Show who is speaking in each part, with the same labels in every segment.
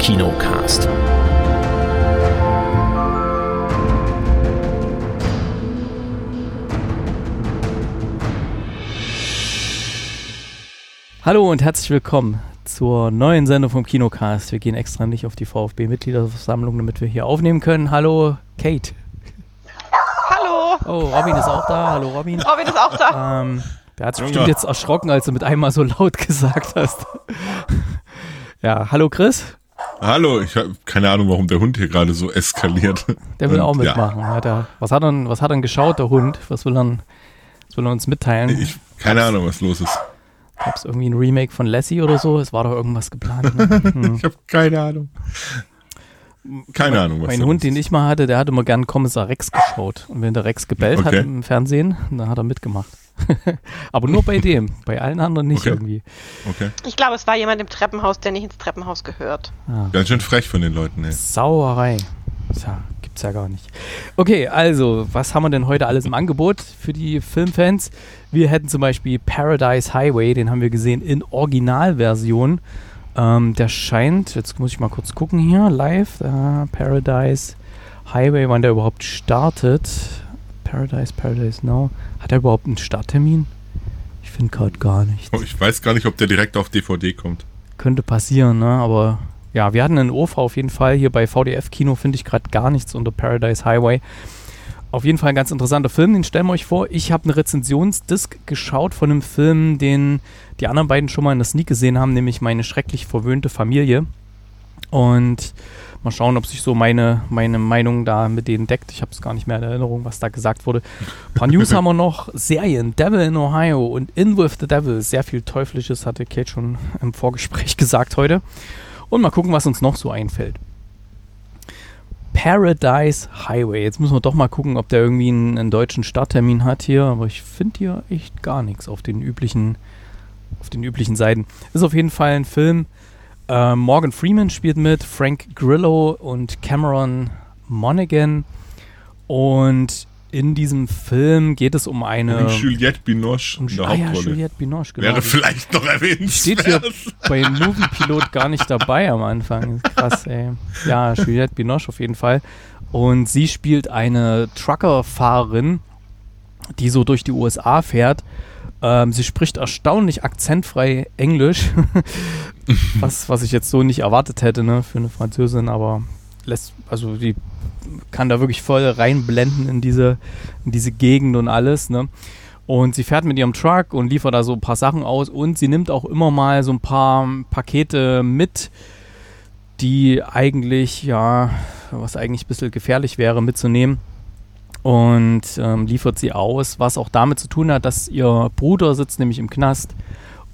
Speaker 1: Kinocast.
Speaker 2: Hallo und herzlich willkommen zur neuen Sendung vom Kinocast. Wir gehen extra nicht auf die VfB-Mitgliederversammlung, damit wir hier aufnehmen können. Hallo, Kate.
Speaker 3: Hallo.
Speaker 2: Oh, Robin ist auch da. Hallo, Robin.
Speaker 3: Robin ist auch da.
Speaker 2: Ähm, der hat sich bestimmt jetzt erschrocken, als du mit einmal so laut gesagt hast. ja, hallo Chris.
Speaker 4: Hallo, ich habe keine Ahnung, warum der Hund hier gerade so eskaliert.
Speaker 2: Der will
Speaker 4: Und,
Speaker 2: auch
Speaker 4: ja.
Speaker 2: mitmachen. Hat er, was, hat er, was hat er geschaut, der Hund? Was will er, was will er uns mitteilen?
Speaker 4: Ich, keine Ahnung, was los ist.
Speaker 2: Gab es irgendwie ein Remake von Lassie oder so? Es war doch irgendwas geplant. Ne? Hm.
Speaker 4: Ich habe keine Ahnung. Keine Ahnung, was
Speaker 2: Mein Hund, den ich mal hatte, der hat immer gern Kommissar Rex geschaut. Und wenn der Rex gebellt hat
Speaker 4: Okay.
Speaker 2: im Fernsehen, dann hat er mitgemacht. Aber nur bei dem, bei allen anderen nicht
Speaker 4: Okay.
Speaker 2: irgendwie.
Speaker 4: Okay.
Speaker 3: Ich glaube, es war jemand im Treppenhaus, der nicht ins Treppenhaus gehört.
Speaker 2: Ah,
Speaker 4: Ganz schön frech von den Leuten, ey.
Speaker 2: Sauerei. Tja, gibt's ja gar nicht. Okay, also, was haben wir denn heute alles im Angebot für die Filmfans? Wir hätten zum Beispiel Paradise Highway, den haben wir gesehen in Originalversion. Ähm, der scheint, jetzt muss ich mal kurz gucken hier, live, äh, Paradise Highway, wann der überhaupt startet. Paradise, Paradise Now. Hat er überhaupt einen Starttermin? Ich finde gerade gar nichts.
Speaker 4: Oh, Ich weiß gar nicht, ob der direkt auf DVD kommt.
Speaker 2: Könnte passieren, ne? Aber ja, wir hatten einen OV auf jeden Fall. Hier bei VDF Kino finde ich gerade gar nichts unter Paradise Highway. Auf jeden Fall ein ganz interessanter Film, den stellen wir euch vor. Ich habe eine Rezensionsdisk geschaut von einem Film, den die anderen beiden schon mal in der Sneak gesehen haben, nämlich Meine schrecklich verwöhnte Familie. Und mal schauen, ob sich so meine, meine Meinung da mit denen deckt. Ich habe es gar nicht mehr in Erinnerung, was da gesagt wurde. Ein paar News haben wir noch.
Speaker 4: Serien.
Speaker 2: Devil in Ohio und In With the Devil. Sehr viel Teuflisches, hatte Kate schon im Vorgespräch gesagt heute. Und mal gucken, was uns noch so einfällt. Paradise Highway. Jetzt müssen wir doch mal gucken, ob der irgendwie einen, einen deutschen Starttermin hat hier. Aber ich finde hier echt gar nichts auf den üblichen, auf den üblichen Seiten. Ist auf jeden Fall ein Film. Äh, Morgan Freeman spielt mit, Frank Grillo und Cameron Monaghan. Und in diesem Film geht es um eine.
Speaker 4: Und Juliette Binoche
Speaker 2: um ah ja. Juliette Binoche, genau.
Speaker 4: Wäre vielleicht noch erwähnt.
Speaker 2: Steht hier bei Movie Pilot gar nicht dabei am Anfang. Krass, ey. Ja, Juliette Binoche auf jeden Fall. Und sie spielt eine Truckerfahrerin, die so durch die USA fährt. Ähm, sie spricht erstaunlich akzentfrei Englisch, was, was ich jetzt so nicht erwartet hätte, ne, für eine Französin, aber lässt, also die kann da wirklich voll reinblenden in diese, in diese Gegend und alles, ne. Und sie fährt mit ihrem Truck und liefert da so ein paar Sachen aus und sie nimmt auch immer mal so ein paar Pakete mit, die eigentlich, ja, was eigentlich ein bisschen gefährlich wäre mitzunehmen. Und ähm, liefert sie aus, was auch damit zu tun hat, dass ihr Bruder sitzt nämlich im Knast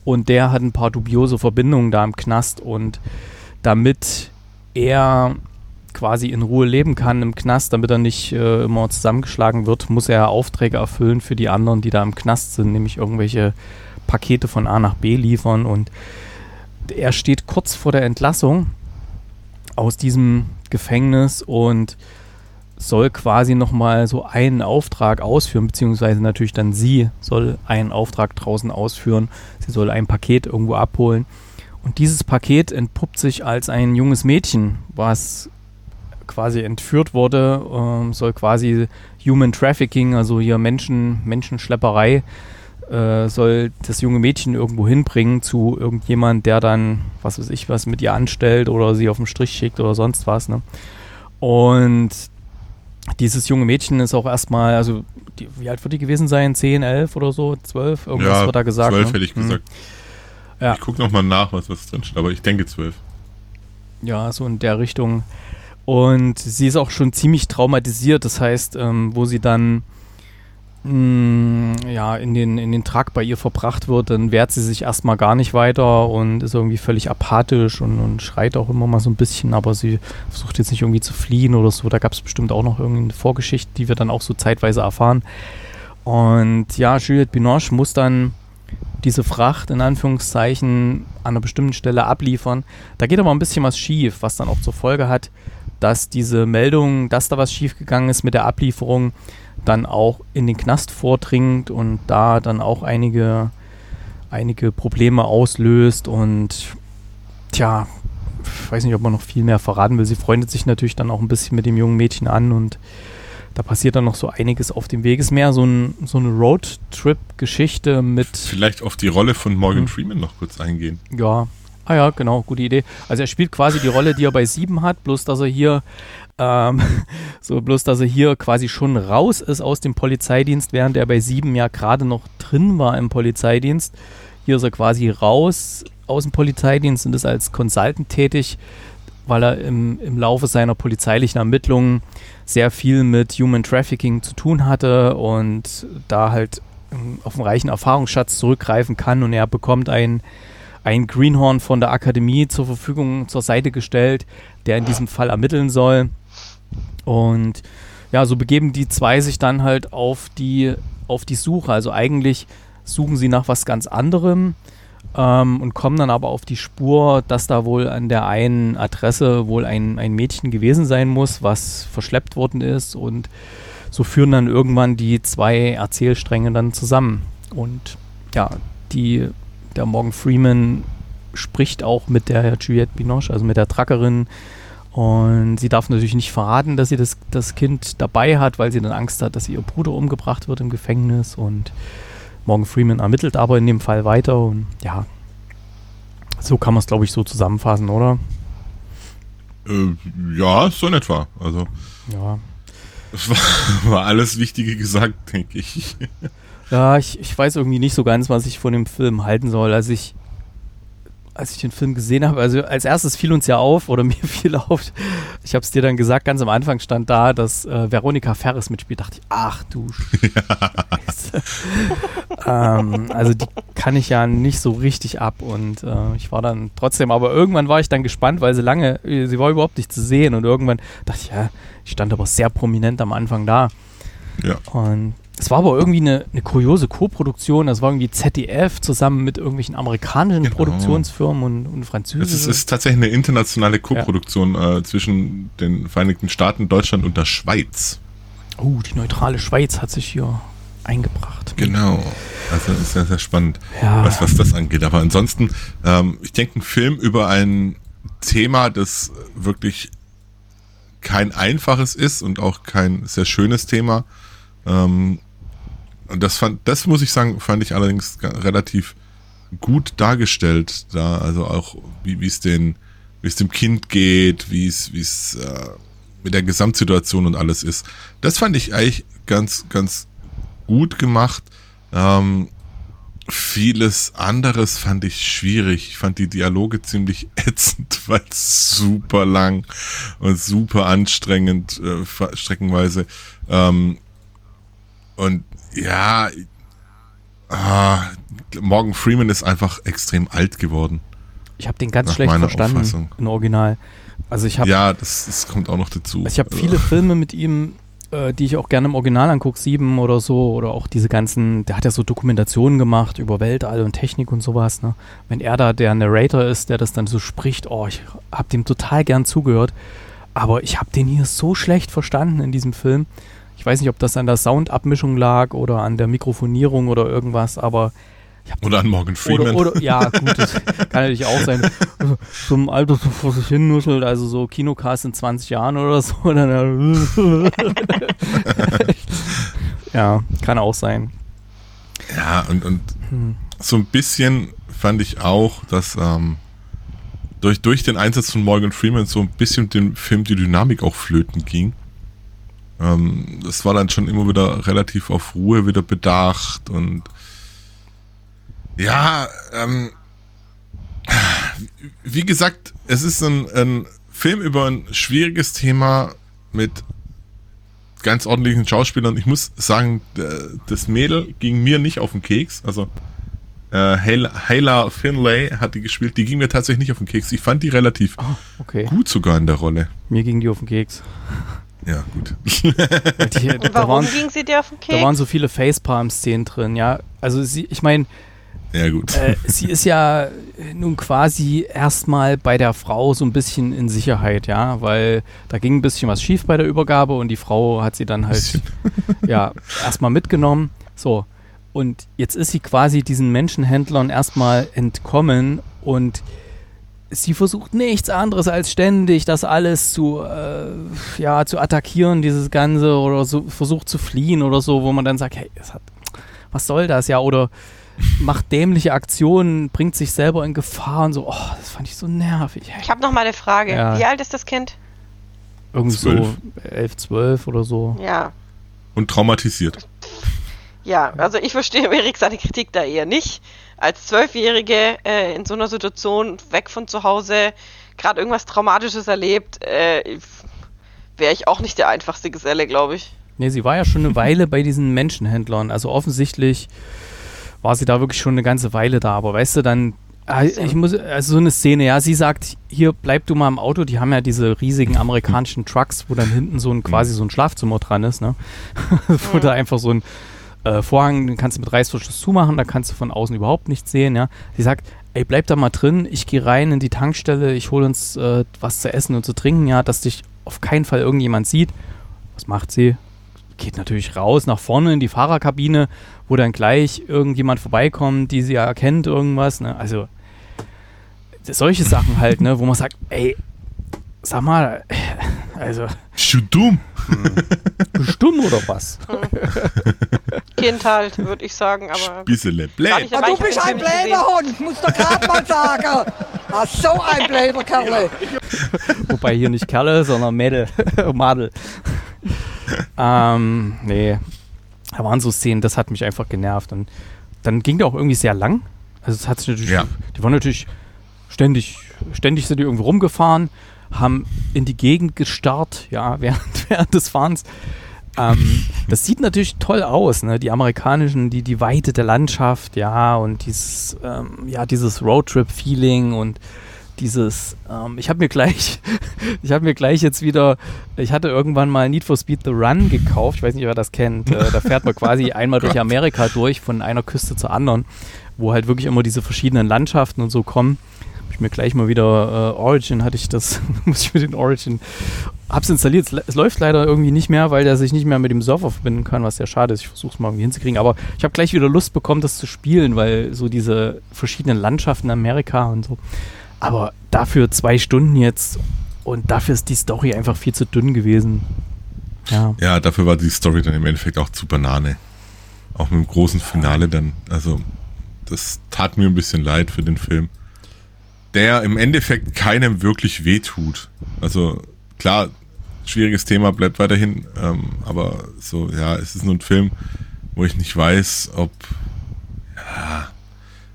Speaker 2: und der hat ein paar dubiose Verbindungen da im Knast und damit er quasi in Ruhe leben kann im Knast, damit er nicht äh, immer zusammengeschlagen wird, muss er Aufträge erfüllen für die anderen, die da im Knast sind, nämlich irgendwelche Pakete von A nach B liefern und er steht kurz vor der Entlassung aus diesem Gefängnis und soll quasi nochmal so einen Auftrag ausführen, beziehungsweise natürlich dann sie soll einen Auftrag draußen ausführen. Sie soll ein Paket irgendwo abholen. Und dieses Paket entpuppt sich als ein junges Mädchen, was quasi entführt wurde, ähm, soll quasi Human Trafficking, also hier Menschen, Menschenschlepperei, äh, soll das junge Mädchen irgendwo hinbringen zu irgendjemand, der dann, was weiß ich, was mit ihr anstellt oder sie auf den Strich schickt oder sonst was. Ne? Und dieses junge Mädchen ist auch erstmal, also die, wie alt wird die gewesen sein? 10, 11 oder so? 12? Irgendwas
Speaker 4: Ja,
Speaker 2: wird da gesagt.
Speaker 4: zwölf
Speaker 2: ne?
Speaker 4: hätte ich
Speaker 2: Hm.
Speaker 4: gesagt.
Speaker 2: Ja.
Speaker 4: Ich gucke nochmal nach, was, was drin steht, aber ich denke zwölf.
Speaker 2: Ja, so in der Richtung. Und sie ist auch schon ziemlich traumatisiert. Das heißt, ähm, wo sie dann ja, in den, in den Truck bei ihr verbracht wird, dann wehrt sie sich erstmal gar nicht weiter und ist irgendwie völlig apathisch und, und schreit auch immer mal so ein bisschen, aber sie versucht jetzt nicht irgendwie zu fliehen oder so. Da gab es bestimmt auch noch irgendeine Vorgeschichte, die wir dann auch so zeitweise erfahren. Und ja, Juliette Binoche muss dann diese Fracht in Anführungszeichen an einer bestimmten Stelle abliefern. Da geht aber ein bisschen was schief, was dann auch zur Folge hat, dass diese Meldung, dass da was schiefgegangen ist mit der Ablieferung, dann auch in den Knast vordringt und da dann auch einige, einige Probleme auslöst und tja, ich weiß nicht, ob man noch viel mehr verraten will. Sie freundet sich natürlich dann auch ein bisschen mit dem jungen Mädchen an und da passiert dann noch so einiges auf dem Weg. Ist mehr so, ein, so eine Roadtrip-Geschichte mit.
Speaker 4: Vielleicht auf die Rolle von Morgan hm. Freeman noch kurz eingehen.
Speaker 2: Ja, ah ja, genau, gute Idee. Also er spielt quasi die Rolle, die er bei sieben hat, bloß dass er hier ähm, so bloß, dass er hier quasi schon raus ist aus dem Polizeidienst, während er bei sieben ja gerade noch drin war im Polizeidienst. Hier ist er quasi raus aus dem Polizeidienst und ist als Consultant tätig, weil er im, im Laufe seiner polizeilichen Ermittlungen sehr viel mit Human Trafficking zu tun hatte und da halt ähm, auf einen reichen Erfahrungsschatz zurückgreifen kann und er bekommt ein, ein Greenhorn von der Akademie zur Verfügung zur Seite gestellt, der in diesem Fall ermitteln soll. Und ja, so begeben die zwei sich dann halt auf die, auf die Suche. Also eigentlich suchen sie nach was ganz anderem ähm, und kommen dann aber auf die Spur, dass da wohl an der einen Adresse wohl ein, ein Mädchen gewesen sein muss, was verschleppt worden ist und so führen dann irgendwann die zwei Erzählstränge dann zusammen. Und ja, die, der Morgan Freeman spricht auch mit der Juliette Binoche, also mit der Truckerin, und sie darf natürlich nicht verraten, dass sie das, das Kind dabei hat, weil sie dann Angst hat, dass ihr Bruder umgebracht wird im Gefängnis. Und Morgan Freeman ermittelt aber in dem Fall weiter. Und ja, so kann man es, glaube ich, so zusammenfassen, oder?
Speaker 4: Äh, ja, so in etwa. Also.
Speaker 2: Ja.
Speaker 4: Es war, war alles Wichtige gesagt, denke ich.
Speaker 2: Ja, ich, ich weiß irgendwie nicht so ganz, was ich von dem Film halten soll. Also ich, als ich den Film gesehen habe, also als erstes fiel uns ja auf, oder mir fiel auf, ich habe es dir dann gesagt, ganz am Anfang stand da, dass äh, Veronika Ferris mitspielt. Dachte ich, ach du Scheiße. ähm, also die kann ich ja nicht so richtig ab und äh, ich war dann trotzdem, aber irgendwann war ich dann gespannt, weil sie lange, sie war überhaupt nicht zu sehen und irgendwann dachte ich, ja, ich stand aber sehr prominent am Anfang da.
Speaker 4: Ja.
Speaker 2: Und es war aber irgendwie eine, eine kuriose Co-Produktion. Das war irgendwie ZDF zusammen mit irgendwelchen amerikanischen genau. Produktionsfirmen und, und französischen.
Speaker 4: Es ist, ist, tatsächlich eine internationale Co-Produktion ja. äh, zwischen den Vereinigten Staaten, Deutschland und der Schweiz.
Speaker 2: Oh, die neutrale Schweiz hat sich hier eingebracht.
Speaker 4: Genau. Also ist sehr, sehr spannend,
Speaker 2: ja.
Speaker 4: was, was das angeht. Aber ansonsten, ähm, ich denke, ein Film über ein Thema, das wirklich kein einfaches ist und auch kein sehr schönes Thema. Ähm, und das fand, das muss ich sagen, fand ich allerdings relativ gut dargestellt, da, also auch wie es den, wie es dem Kind geht, wie es, wie es äh, mit der Gesamtsituation und alles ist. Das fand ich eigentlich ganz, ganz gut gemacht. Ähm, vieles anderes fand ich schwierig. Ich fand die Dialoge ziemlich ätzend, weil super lang und super anstrengend, äh, streckenweise. Ähm, und ja, ah, Morgan Freeman ist einfach extrem alt geworden.
Speaker 2: Ich habe den ganz schlecht verstanden
Speaker 4: Auffassung.
Speaker 2: im Original. Also ich habe
Speaker 4: ja, das, das, kommt auch noch dazu.
Speaker 2: Also ich habe viele Filme mit ihm, äh, die ich auch gerne im Original angucke, sieben oder so, oder auch diese ganzen. Der hat ja so Dokumentationen gemacht über Weltall und Technik und sowas. Ne? Wenn er da der Narrator ist, der das dann so spricht, oh, ich habe dem total gern zugehört. Aber ich habe den hier so schlecht verstanden in diesem Film. Ich weiß nicht, ob das an der Soundabmischung lag oder an der Mikrofonierung oder irgendwas, aber
Speaker 4: oder an Morgan Freeman.
Speaker 2: Oder, oder, ja, gut, das kann natürlich auch sein. So im Alter so vor sich hin nuschelt, also so Kinocast in 20 Jahren oder so. ja, kann auch sein.
Speaker 4: Ja, und, und hm. so ein bisschen fand ich auch, dass ähm, durch, durch den Einsatz von Morgan Freeman so ein bisschen dem Film die Dynamik auch flöten ging. Ähm, das war dann schon immer wieder relativ auf Ruhe wieder bedacht und ja, ähm, wie gesagt, es ist ein, ein Film über ein schwieriges Thema mit ganz ordentlichen Schauspielern. Ich muss sagen, das Mädel ging mir nicht auf den Keks. Also äh, Hayla Finlay hat die gespielt. Die ging mir tatsächlich nicht auf den Keks. Ich fand die relativ oh, okay. gut sogar in der Rolle.
Speaker 2: Mir ging die auf den Keks.
Speaker 4: Ja, gut.
Speaker 3: Die, Und warum waren, ging sie dir auf den Keks?
Speaker 2: Da waren so viele Facepalm-Szenen drin, ja. Also sie, ich meine,
Speaker 4: ja, gut.
Speaker 2: Äh, sie ist ja nun quasi erstmal bei der Frau so ein bisschen in Sicherheit, ja, weil da ging ein bisschen was schief bei der Übergabe und die Frau hat sie dann halt ja erstmal mitgenommen. So. Und jetzt ist sie quasi diesen Menschenhändlern erstmal entkommen und sie versucht nichts anderes als ständig das alles zu, äh, ja, zu attackieren, dieses Ganze, oder so, versucht zu fliehen oder so, wo man dann sagt, hey, hat, was soll das, ja, oder macht dämliche Aktionen, bringt sich selber in Gefahr und so, oh, das fand ich so nervig.
Speaker 3: Ich habe noch mal eine Frage. Ja. Wie alt ist das Kind?
Speaker 2: Irgendwie so 11, 12 oder so.
Speaker 3: Ja.
Speaker 4: Und traumatisiert.
Speaker 3: Ja, also ich verstehe Erik seine Kritik da eher nicht. Als Zwölfjährige äh, in so einer Situation, weg von zu Hause, gerade irgendwas Traumatisches erlebt, äh, wäre ich auch nicht der einfachste Geselle, glaube ich.
Speaker 2: Nee, sie war ja schon eine Weile bei diesen Menschenhändlern. Also offensichtlich war sie da wirklich schon eine ganze Weile da. Aber weißt du, dann Ah, ich muss, also so eine Szene, ja, sie sagt, hier bleib du mal im Auto, die haben ja diese riesigen amerikanischen Trucks, wo dann hinten so ein quasi so ein Schlafzimmer dran ist, ne? wo da einfach so ein äh, Vorhang, den kannst du mit Reißverschluss zumachen, da kannst du von außen überhaupt nichts sehen, ja. Sie sagt, ey, bleib da mal drin, ich gehe rein in die Tankstelle, ich hole uns äh, was zu essen und zu trinken, ja, dass dich auf keinen Fall irgendjemand sieht. Was macht sie? Geht natürlich raus nach vorne in die Fahrerkabine, wo dann gleich irgendjemand vorbeikommt, die sie ja erkennt, irgendwas, ne? Also solche Sachen halt, ne, wo man sagt, ey, sag mal, also.
Speaker 4: Bist du dumm?
Speaker 2: Bist du dumm oder was?
Speaker 3: kind halt, würde ich sagen, aber.
Speaker 4: Bissele blöd.
Speaker 1: Ja, du bist ein blöder Hund, muss doch gerade mal sagen. Ah, so ein blöder Kerle.
Speaker 2: Wobei hier nicht Kerle, sondern Mädel. Madel. ähm, nee. Da waren so Szenen, das hat mich einfach genervt. Und dann ging der auch irgendwie sehr lang. Also es hat sich natürlich, ja. die waren natürlich ständig, ständig sind die irgendwo rumgefahren, haben in die Gegend gestarrt, ja, während, während des Fahrens. Ähm, das sieht natürlich toll aus, ne? Die amerikanischen, die, die Weite der Landschaft, ja, und dieses, ähm, ja, dieses Roadtrip-Feeling und dieses, ähm, ich habe mir gleich, ich habe mir gleich jetzt wieder, ich hatte irgendwann mal Need for Speed The Run gekauft, ich weiß nicht, wer das kennt, äh, da fährt man quasi einmal durch Amerika durch, von einer Küste zur anderen, wo halt wirklich immer diese verschiedenen Landschaften und so kommen ich mir gleich mal wieder äh, Origin hatte ich das, muss ich mit den Origin, hab's installiert. Es, läuft leider irgendwie nicht mehr, weil der sich nicht mehr mit dem Server verbinden kann, was sehr schade ist. Ich versuche es mal irgendwie hinzukriegen. Aber ich habe gleich wieder Lust bekommen, das zu spielen, weil so diese verschiedenen Landschaften Amerika und so. Aber dafür zwei Stunden jetzt und dafür ist die Story einfach viel zu dünn gewesen. Ja.
Speaker 4: ja, dafür war die Story dann im Endeffekt auch zu Banane. Auch mit dem großen Finale dann. Also, das tat mir ein bisschen leid für den Film der im Endeffekt keinem wirklich wehtut. Also klar, schwieriges Thema bleibt weiterhin, ähm, aber so, ja, es ist nur ein Film, wo ich nicht weiß, ob, ja,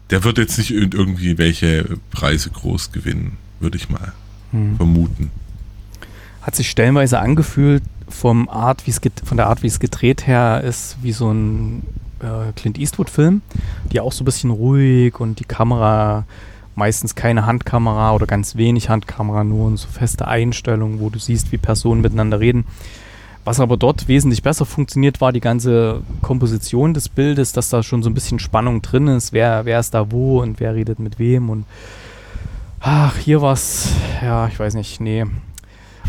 Speaker 4: der wird jetzt nicht irgendwie welche Preise groß gewinnen, würde ich mal hm. vermuten.
Speaker 2: Hat sich stellenweise angefühlt, vom Art, wie's von der Art, wie es gedreht her ist, wie so ein äh, Clint Eastwood-Film, die auch so ein bisschen ruhig und die Kamera meistens keine Handkamera oder ganz wenig Handkamera, nur so feste Einstellungen, wo du siehst, wie Personen miteinander reden. Was aber dort wesentlich besser funktioniert, war die ganze Komposition des Bildes, dass da schon so ein bisschen Spannung drin ist, wer, wer ist da wo und wer redet mit wem und ach, hier war es, ja, ich weiß nicht, nee.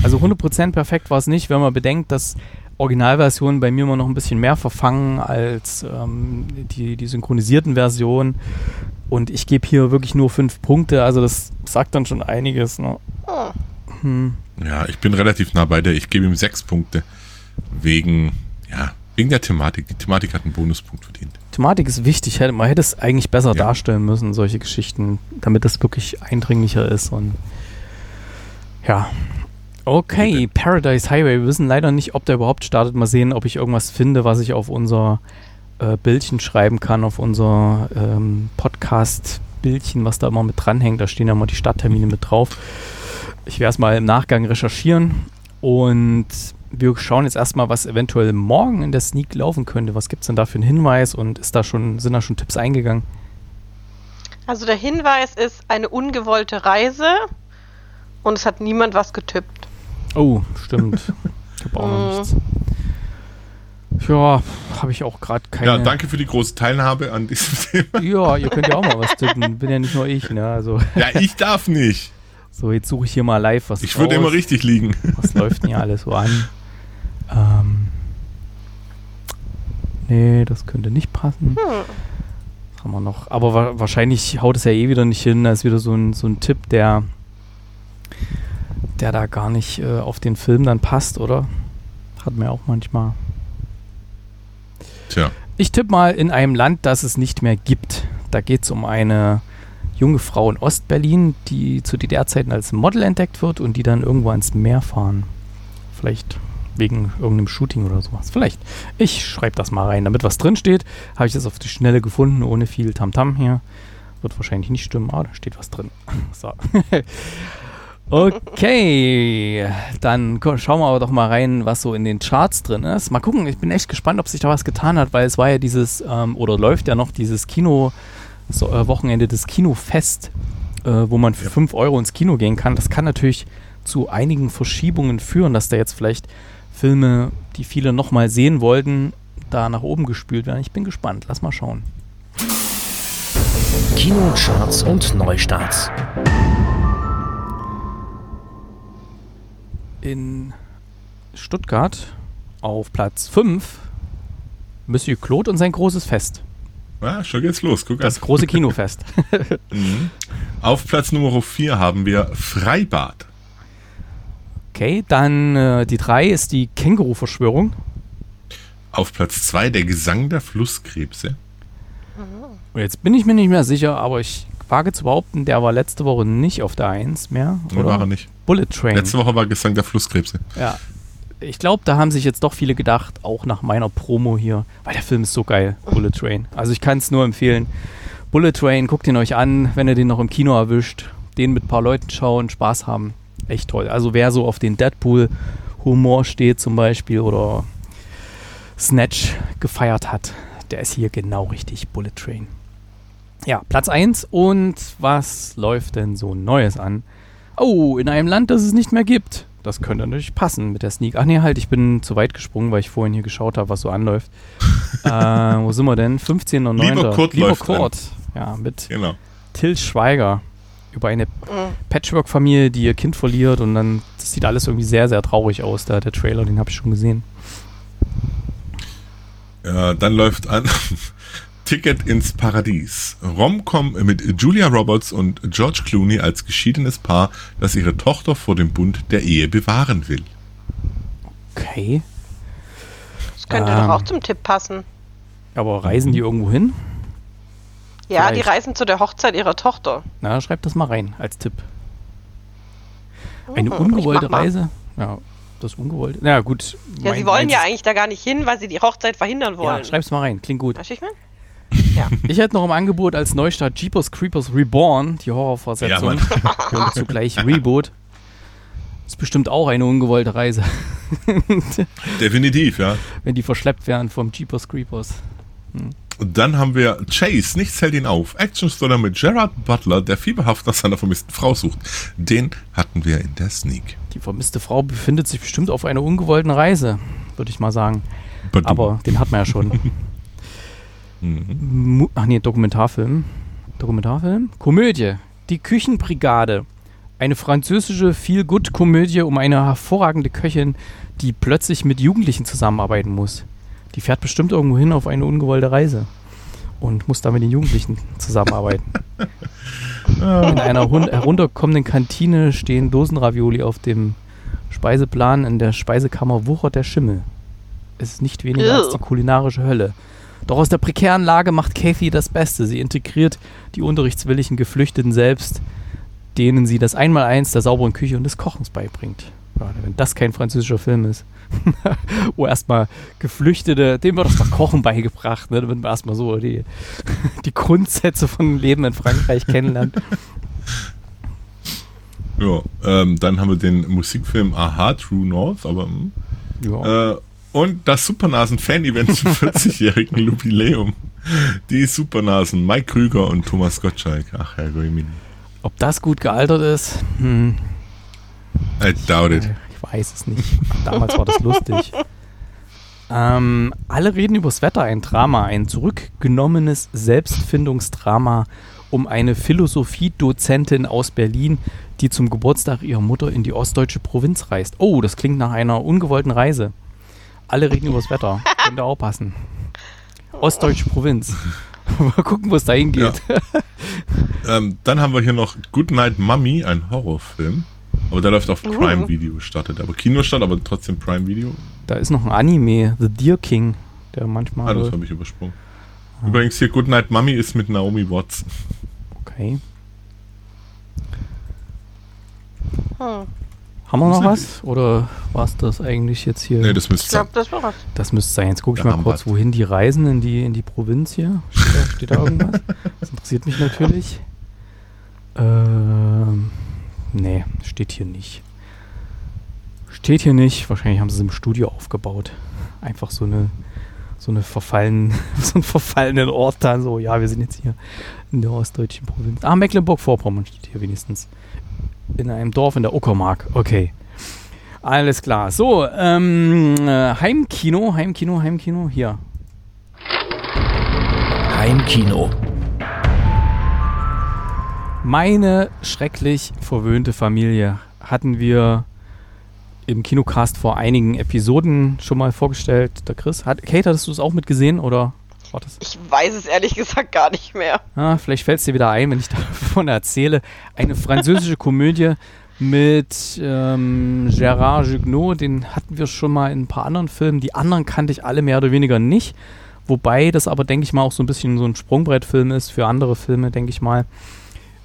Speaker 2: Also 100% perfekt war es nicht, wenn man bedenkt, dass Originalversionen bei mir immer noch ein bisschen mehr verfangen als ähm, die, die synchronisierten Versionen. Und ich gebe hier wirklich nur fünf Punkte, also das sagt dann schon einiges. Ne?
Speaker 4: Hm. Ja, ich bin relativ nah bei dir. Ich gebe ihm sechs Punkte. Wegen, ja, wegen der Thematik. Die Thematik hat einen Bonuspunkt verdient.
Speaker 2: Thematik ist wichtig. Man hätte es eigentlich besser ja. darstellen müssen, solche Geschichten, damit das wirklich eindringlicher ist. Und ja. Okay, Paradise Highway. Wir wissen leider nicht, ob der überhaupt startet. Mal sehen, ob ich irgendwas finde, was ich auf unser äh, Bildchen schreiben kann auf unser ähm, Podcast-Bildchen, was da immer mit dranhängt. Da stehen ja immer die Starttermine mit drauf. Ich werde es mal im Nachgang recherchieren und wir schauen jetzt erstmal, was eventuell morgen in der Sneak laufen könnte. Was gibt es denn da für einen Hinweis und ist da schon, sind da schon Tipps eingegangen?
Speaker 3: Also der Hinweis ist eine ungewollte Reise und es hat niemand was getippt.
Speaker 2: Oh, stimmt. Ich habe auch noch mhm. nichts. Ja, habe ich auch gerade keine. Ja,
Speaker 4: danke für die große Teilhabe an diesem Thema.
Speaker 2: Ja, ihr könnt ja auch mal was tippen. Bin ja nicht nur ich, ne? Also.
Speaker 4: Ja, ich darf nicht.
Speaker 2: So, jetzt suche ich hier mal live was.
Speaker 4: Ich würde immer richtig liegen.
Speaker 2: Was läuft denn hier alles so an? Ähm. Nee, das könnte nicht passen. Hm. haben wir noch? Aber wa wahrscheinlich haut es ja eh wieder nicht hin. Da ist wieder so ein, so ein Tipp, der, der da gar nicht äh, auf den Film dann passt, oder? Hat man ja auch manchmal.
Speaker 4: Tja.
Speaker 2: Ich tippe mal in einem Land, das es nicht mehr gibt. Da geht es um eine junge Frau in Ostberlin, die zu DDR-Zeiten als Model entdeckt wird und die dann irgendwo ans Meer fahren. Vielleicht wegen irgendeinem Shooting oder sowas. Vielleicht. Ich schreibe das mal rein, damit was drin steht. Habe ich das auf die Schnelle gefunden, ohne viel Tamtam -Tam hier. Wird wahrscheinlich nicht stimmen, aber da steht was drin. So. Okay, dann schauen wir aber doch mal rein, was so in den Charts drin ist. Mal gucken, ich bin echt gespannt, ob sich da was getan hat, weil es war ja dieses, ähm, oder läuft ja noch dieses Kino, so, äh, Wochenende des Kinofest, äh, wo man für 5 Euro ins Kino gehen kann. Das kann natürlich zu einigen Verschiebungen führen, dass da jetzt vielleicht Filme, die viele nochmal sehen wollten, da nach oben gespült werden. Ich bin gespannt. Lass mal schauen.
Speaker 5: Kinocharts und Neustarts.
Speaker 2: In Stuttgart auf Platz 5 Monsieur Claude und sein großes Fest.
Speaker 4: Ah, schon geht's los. Guck
Speaker 2: das
Speaker 4: an.
Speaker 2: große Kinofest.
Speaker 4: mhm. Auf Platz Nummer 4 haben wir Freibad.
Speaker 2: Okay, dann äh, die 3 ist die Känguru-Verschwörung.
Speaker 4: Auf Platz 2 der Gesang der Flusskrebse.
Speaker 2: Und jetzt bin ich mir nicht mehr sicher, aber ich wage zu behaupten, der war letzte Woche nicht auf der 1 mehr.
Speaker 4: Oder war er nicht?
Speaker 2: Bullet Train.
Speaker 4: Letzte Woche war Gesang der Flusskrebse.
Speaker 2: Ja. Ich glaube, da haben sich jetzt doch viele gedacht, auch nach meiner Promo hier, weil der Film ist so geil, Bullet Train. Also ich kann es nur empfehlen. Bullet Train, guckt ihn euch an, wenn ihr den noch im Kino erwischt. Den mit ein paar Leuten schauen, Spaß haben. Echt toll. Also wer so auf den Deadpool-Humor steht zum Beispiel oder Snatch gefeiert hat, der ist hier genau richtig. Bullet Train. Ja, Platz 1. Und was läuft denn so Neues an? Oh, in einem Land, das es nicht mehr gibt. Das könnte natürlich passen mit der Sneak. Ach nee, halt, ich bin zu weit gesprungen, weil ich vorhin hier geschaut habe, was so anläuft. äh, wo sind wir denn? 15.09.
Speaker 4: Lieber Kurt
Speaker 2: Lieber
Speaker 4: läuft
Speaker 2: Kurt. Ja, mit
Speaker 4: Genau.
Speaker 2: Till Schweiger. Über eine. Patchwork-Familie, die ihr Kind verliert und dann, sieht alles irgendwie sehr, sehr traurig aus, da, der Trailer, den habe ich schon gesehen.
Speaker 4: Ja, dann läuft an Ticket ins Paradies. Romcom mit Julia Roberts und George Clooney als geschiedenes Paar, das ihre Tochter vor dem Bund der Ehe bewahren will.
Speaker 2: Okay.
Speaker 3: Das könnte
Speaker 2: Ähm.
Speaker 3: doch auch zum Tipp passen.
Speaker 2: Aber reisen die irgendwo hin?
Speaker 3: Ja, die
Speaker 2: vielleicht.
Speaker 3: reisen zu der Hochzeit ihrer Tochter.
Speaker 2: Na, schreibt das mal rein als Tipp. Eine
Speaker 3: Mhm,
Speaker 2: ungewollte
Speaker 3: mal.
Speaker 2: Reise? Ja, das ungewollte. Na gut.
Speaker 3: Ja, sie wollen ja eigentlich da gar nicht hin, weil sie die Hochzeit verhindern wollen.
Speaker 2: Ja, schreib's mal rein. Klingt gut.
Speaker 3: Weißt du, ich mein?
Speaker 2: Ich hätte noch im Angebot als Neustart Jeepers Creepers Reborn, die Horrorfortsetzung.
Speaker 4: Ja,
Speaker 2: und zugleich Reboot. Ist bestimmt auch eine ungewollte Reise,
Speaker 4: Definitiv, ja.
Speaker 2: wenn die verschleppt werden vom Jeepers Creepers.
Speaker 4: Und dann haben wir Chase, nichts hält ihn auf. Action-Thriller mit Gerard Butler, der fieberhaft nach seiner vermissten Frau sucht. Den hatten wir in der Sneak.
Speaker 2: Die vermisste Frau befindet sich bestimmt auf einer ungewollten Reise, würde ich mal sagen.
Speaker 4: Badum.
Speaker 2: Aber den hat man ja schon.
Speaker 4: Mhm.
Speaker 2: Ach nee, Dokumentarfilm. Dokumentarfilm? Komödie. Die Küchenbrigade. Eine französische Feel-Good-Komödie um eine hervorragende Köchin, die plötzlich mit Jugendlichen zusammenarbeiten muss. Die fährt bestimmt irgendwo hin auf eine ungewollte Reise und muss da mit den Jugendlichen zusammenarbeiten. In einer herunterkommenden Kantine stehen Dosenravioli auf dem Speiseplan. In der Speisekammer wuchert der Schimmel. Es ist nicht weniger als die kulinarische Hölle. Doch aus der prekären Lage macht Kathy das Beste. Sie integriert die unterrichtswilligen Geflüchteten selbst, denen sie das Einmaleins der sauberen Küche und des Kochens beibringt. Ja, wenn das kein französischer Film ist. Wo erstmal Geflüchtete, dem wird erstmal Kochen beigebracht, ne? damit man erstmal so die, die Grundsätze von Leben in Frankreich kennenlernt.
Speaker 4: Ja, ähm, dann haben wir den Musikfilm Aha, True North, aber hm.
Speaker 2: Ja.
Speaker 4: Äh, und das Supernasen-Fan-Event zum 40-jährigen Jubiläum. Die Supernasen, Mike Krüger und Thomas Gottschalk. Ach, Herr Goemini.
Speaker 2: Ob das gut gealtert ist? Hm,
Speaker 4: I doubt it.
Speaker 2: Ich weiß es nicht. Damals war das lustig. Ähm, alle reden übers Wetter, ein Drama, ein zurückgenommenes Selbstfindungsdrama um eine Philosophiedozentin aus Berlin, die zum Geburtstag ihrer Mutter in die ostdeutsche Provinz reist. Oh, das klingt nach einer ungewollten Reise. Alle reden übers Wetter. Könnte auch passen. Ostdeutsche Provinz. Mal gucken, wo es da hingeht.
Speaker 4: Ähm, dann haben wir hier noch Goodnight Mummy, ein Horrorfilm. Aber der läuft auf Prime Video startet. Aber Kinostart, aber trotzdem Prime Video.
Speaker 2: Da ist noch ein Anime, The Deer King, der manchmal.
Speaker 4: Ah, das habe ich übersprungen. Übrigens hier Goodnight Mummy ist mit Naomi Watts.
Speaker 2: okay.
Speaker 3: Hm.
Speaker 2: Haben wir noch was? Oder war es das eigentlich jetzt hier?
Speaker 4: Nee, das
Speaker 3: Ich
Speaker 4: müsste
Speaker 3: glaube, das war's.
Speaker 2: Das müsste sein. Jetzt gucke ich
Speaker 4: Der
Speaker 2: mal kurz, wohin die reisen in die, in die Provinz hier. Steht da, steht da irgendwas? Das interessiert mich natürlich. Ähm, nee, steht hier nicht. Steht hier nicht. Wahrscheinlich haben sie es im Studio aufgebaut. Einfach so eine so eine verfallenen, so einen verfallenen Ort da. So, ja, wir sind jetzt hier in der ostdeutschen Provinz. Ah, Mecklenburg-Vorpommern steht hier wenigstens. In einem Dorf in der Uckermark. Okay. Alles klar. So, ähm, äh, Heimkino, Heimkino, Heimkino, hier.
Speaker 5: Heimkino.
Speaker 2: Meine schrecklich verwöhnte Familie hatten wir im Kinocast vor einigen Episoden schon mal vorgestellt. Der Chris, hat, Kate, hattest du es auch mitgesehen oder war das?
Speaker 3: Ich weiß es ehrlich gesagt gar nicht mehr.
Speaker 2: Ah, vielleicht fällt es dir wieder ein, wenn ich davon erzähle. Eine französische Komödie mit ähm, Gérard Jugnot, den hatten wir schon mal in ein paar anderen Filmen. Die anderen kannte ich alle mehr oder weniger nicht. Wobei das aber, denke ich mal, auch so ein bisschen so ein Sprungbrettfilm ist für andere Filme, denke ich mal.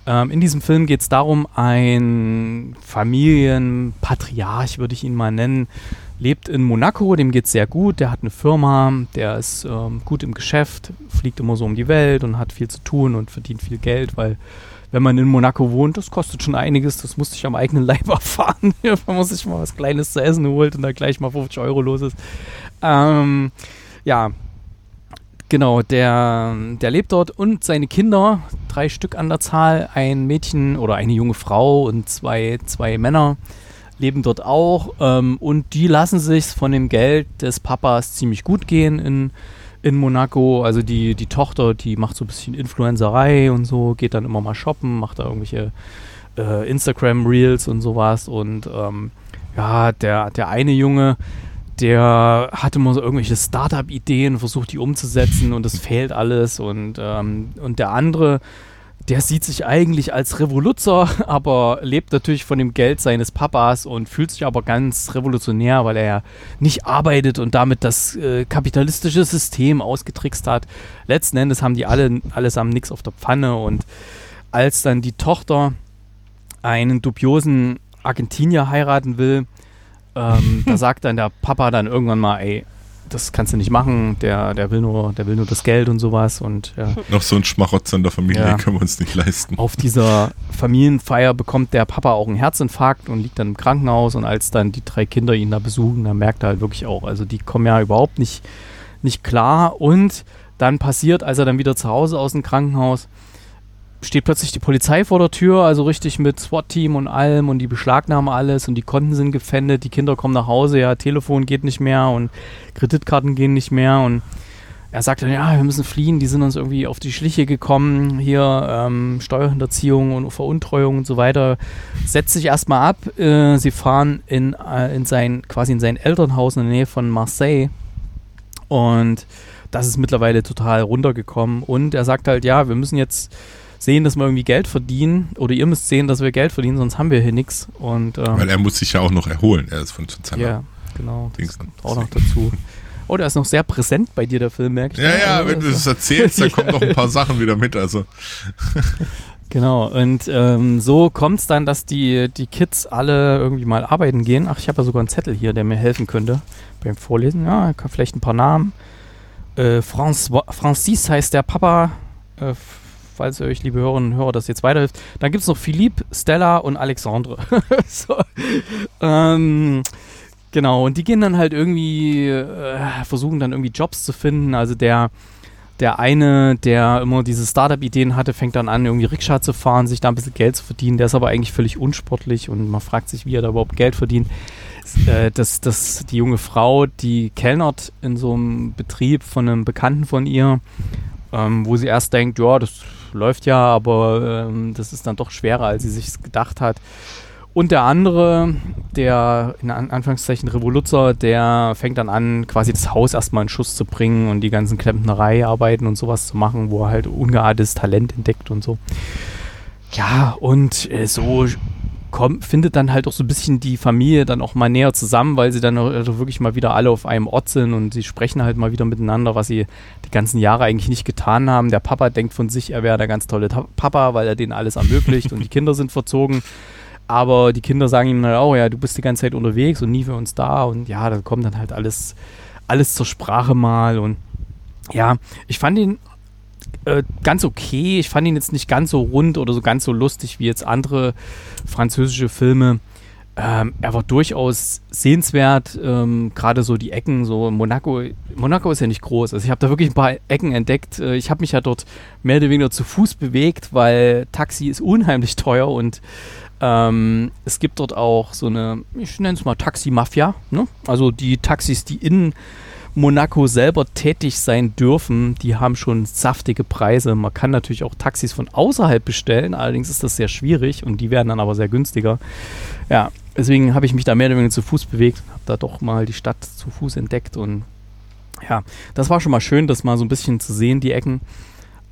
Speaker 2: Ähm, in diesem Film geht es darum, ein Familienpatriarch, würde ich ihn mal nennen, lebt in Monaco, dem geht es sehr gut, der hat eine Firma, der ist ähm, gut im Geschäft, fliegt immer so um die Welt und hat viel zu tun und verdient viel Geld, weil wenn man in Monaco wohnt, das kostet schon einiges, das musste ich am eigenen Leib erfahren, man sich mal was Kleines zu essen holt und da gleich mal 50 Euro los ist. Ähm, ja, Genau, der, der lebt dort und seine Kinder, drei Stück an der Zahl, ein Mädchen oder eine junge Frau und zwei, zwei Männer leben dort auch ähm, und die lassen sich von dem Geld des Papas ziemlich gut gehen in, in Monaco. Also die, die Tochter, die macht so ein bisschen Influencerei und so, geht dann immer mal shoppen, macht da irgendwelche äh, Instagram-Reels und sowas und ähm, ja, der, der eine Junge, der hat immer so irgendwelche Startup-Ideen, versucht die umzusetzen und es fehlt alles. Und, ähm, und der andere, der sieht sich eigentlich als Revoluzer, aber lebt natürlich von dem Geld seines Papas und fühlt sich aber ganz revolutionär, weil er ja nicht arbeitet und damit das äh, kapitalistische System ausgetrickst hat. Letzten Endes haben die alle allesamt nichts auf der Pfanne und als dann die Tochter einen dubiosen Argentinier heiraten will, ähm, da sagt dann der Papa dann irgendwann mal, ey, das kannst du nicht machen, der, der will nur, der will nur das Geld und sowas und ja.
Speaker 4: Noch so ein Schmarotzer in der Familie
Speaker 2: Ja.
Speaker 4: können wir uns nicht leisten.
Speaker 2: Auf dieser Familienfeier bekommt der Papa auch einen Herzinfarkt und liegt dann im Krankenhaus und als dann die drei Kinder ihn da besuchen, dann merkt er halt wirklich auch, also die kommen ja überhaupt nicht, nicht klar und dann passiert, als er dann wieder zu Hause aus dem Krankenhaus, steht plötzlich die Polizei vor der Tür, also richtig mit SWAT-Team und allem und die beschlagnahmen alles und die Konten sind gefändet, die Kinder kommen nach Hause, ja, Telefon geht nicht mehr und Kreditkarten gehen nicht mehr und er sagt dann, ja, wir müssen fliehen, die sind uns irgendwie auf die Schliche gekommen, hier ähm, Steuerhinterziehung und Veruntreuung und so weiter. Setzt sich erstmal ab, äh, sie fahren in, äh, in sein, quasi in sein Elternhaus in der Nähe von Marseille und das ist mittlerweile total runtergekommen und er sagt halt, ja, wir müssen jetzt sehen, dass wir irgendwie Geld verdienen oder ihr müsst sehen, dass wir Geld verdienen, sonst haben wir hier nichts und ähm,
Speaker 4: Weil er muss sich ja auch noch erholen. Er ist von seiner
Speaker 2: ja, genau, das kommt auch noch dazu. Oh, der ist noch sehr präsent bei dir, der Film, merke ich.
Speaker 4: Ja, ja,
Speaker 2: Also,
Speaker 4: wenn du
Speaker 2: das
Speaker 4: erzählst, dann kommen noch ein paar Sachen wieder mit. Also
Speaker 2: Genau, und ähm, so kommt es dann, dass die, die Kids alle irgendwie mal arbeiten gehen. Ach, ich habe ja sogar einen Zettel hier, der mir helfen könnte beim Vorlesen. Ja, vielleicht ein paar Namen. Äh, Francis heißt der Papa, äh, falls ihr euch, liebe Hörerinnen und Hörer, das jetzt weiterhilft. Dann gibt es noch Philippe, Stella und Alexandre. so. ähm, genau, und die gehen dann halt irgendwie, äh, versuchen dann irgendwie Jobs zu finden. Also der der eine, der immer diese Startup-Ideen hatte, fängt dann an, irgendwie Rikscha zu fahren, sich da ein bisschen Geld zu verdienen. Der ist aber eigentlich völlig unsportlich und man fragt sich, wie er da überhaupt Geld verdient. Äh, das, das, die junge Frau, die kellnert in so einem Betrieb von einem Bekannten von ihr, ähm, wo sie erst denkt, ja, das läuft ja, aber ähm, das ist dann doch schwerer, als sie sich gedacht hat. Und der andere, der in An Anführungszeichen Revoluzzer, der fängt dann an, quasi das Haus erstmal in Schuss zu bringen und die ganzen Klempnereiarbeiten und sowas zu machen, wo er halt ungeahntes Talent entdeckt und so. Ja, und äh, so kommt, findet dann halt auch so ein bisschen die Familie dann auch mal näher zusammen, weil sie dann also wirklich mal wieder alle auf einem Ort sind und sie sprechen halt mal wieder miteinander, was sie die ganzen Jahre eigentlich nicht getan haben. Der Papa denkt von sich, er wäre der ganz tolle Papa, weil er denen alles ermöglicht und die Kinder sind verzogen. Aber die Kinder sagen ihm dann auch, ja, du bist die ganze Zeit unterwegs und nie für uns da. Und ja, da kommt dann halt alles, alles zur Sprache mal. Und ja, ich fand ihn äh, ganz okay. Ich fand ihn jetzt nicht ganz so rund oder so ganz so lustig wie jetzt andere französische Filme. Ähm, er war durchaus sehenswert, ähm, gerade so die Ecken, so Monaco. Monaco ist ja nicht groß. Also ich habe da wirklich ein paar Ecken entdeckt. Äh, ich habe mich ja dort mehr oder weniger zu Fuß bewegt, weil Taxi ist unheimlich teuer und ähm, es gibt dort auch so eine, ich nenne es mal Taxi-Mafia. Ne? Also die Taxis, die in Monaco selber tätig sein dürfen, die haben schon saftige Preise. Man kann natürlich auch Taxis von außerhalb bestellen, allerdings ist das sehr schwierig und die werden dann aber sehr günstiger. Ja, deswegen habe ich mich da mehr oder weniger zu Fuß bewegt, habe da doch mal die Stadt zu Fuß entdeckt und ja, das war schon mal schön, das mal so ein bisschen zu sehen, die Ecken.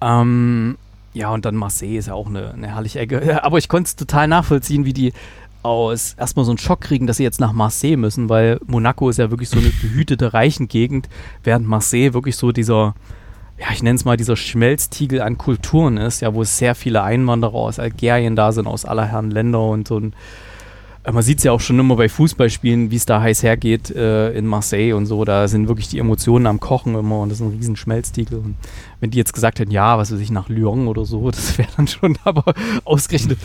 Speaker 2: Ähm, ja, und dann Marseille ist ja auch eine, eine herrliche Ecke. Aber ich konnte es total nachvollziehen, wie die aus erstmal so einen Schock kriegen, dass sie jetzt nach Marseille müssen, weil Monaco ist ja wirklich so eine behütete Reichengegend, während Marseille wirklich so dieser, ja, ich nenne es mal dieser Schmelztiegel an Kulturen ist, ja, wo sehr viele Einwanderer aus Algerien da sind, aus aller Herren Länder und so ein man sieht es ja auch schon immer bei Fußballspielen, wie es da heiß hergeht äh, in Marseille und so. Da sind wirklich die Emotionen am Kochen immer und das ist ein riesen Schmelztiegel. Und wenn die jetzt gesagt hätten, ja, was weiß ich, nach Lyon oder so, das wäre dann schon aber ausgerechnet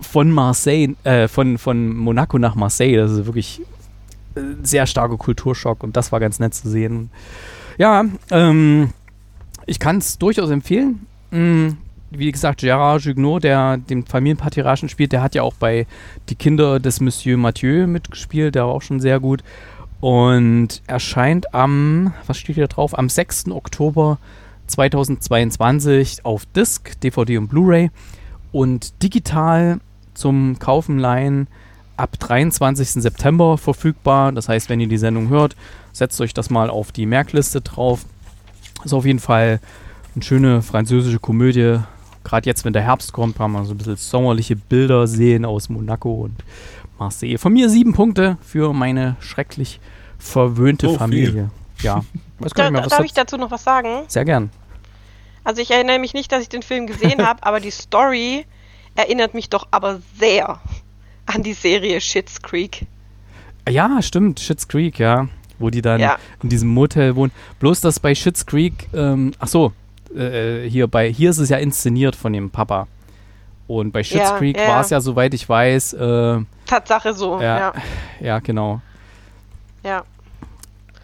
Speaker 2: von Marseille, äh, von, von Monaco nach Marseille. Das ist wirklich ein äh, sehr starker Kulturschock und das war ganz nett zu sehen. Ja, ähm, ich kann es durchaus empfehlen. Mhm wie gesagt, Gérard Jugnot, der den Familienpatriarchen spielt, der hat ja auch bei Die Kinder des Monsieur Mathieu mitgespielt, der war auch schon sehr gut. Und erscheint am, was steht hier drauf, am 6. Oktober 2022 auf Disc, DVD und Blu-ray und digital zum Kaufen, Leihen ab 23. September verfügbar. Das heißt, wenn ihr die Sendung hört, setzt euch das mal auf die Merkliste drauf. Ist auf jeden Fall eine schöne französische Komödie gerade jetzt, wenn der Herbst kommt, kann man so ein bisschen sommerliche Bilder sehen aus Monaco und Marseille. Von mir sieben Punkte für meine schrecklich verwöhnte oh, Familie. Viel. Ja.
Speaker 3: Weiß da, mehr, darf ich dazu noch was sagen?
Speaker 2: Sehr gern.
Speaker 3: Also ich erinnere mich nicht, dass ich den Film gesehen habe, aber die Story erinnert mich doch aber sehr an die Serie Schitt's Creek.
Speaker 2: Ja, stimmt, Schitt's Creek, ja. Wo die dann ja. in diesem Motel wohnen. Bloß, dass bei Schitt's Creek, ähm, ach so, äh, hier bei, hier ist es ja inszeniert von dem Papa. Und bei Schitt's ja, Creek ja. war es ja, soweit ich weiß. Äh,
Speaker 3: Tatsache so, ja, ja.
Speaker 2: Genau.
Speaker 3: Ja.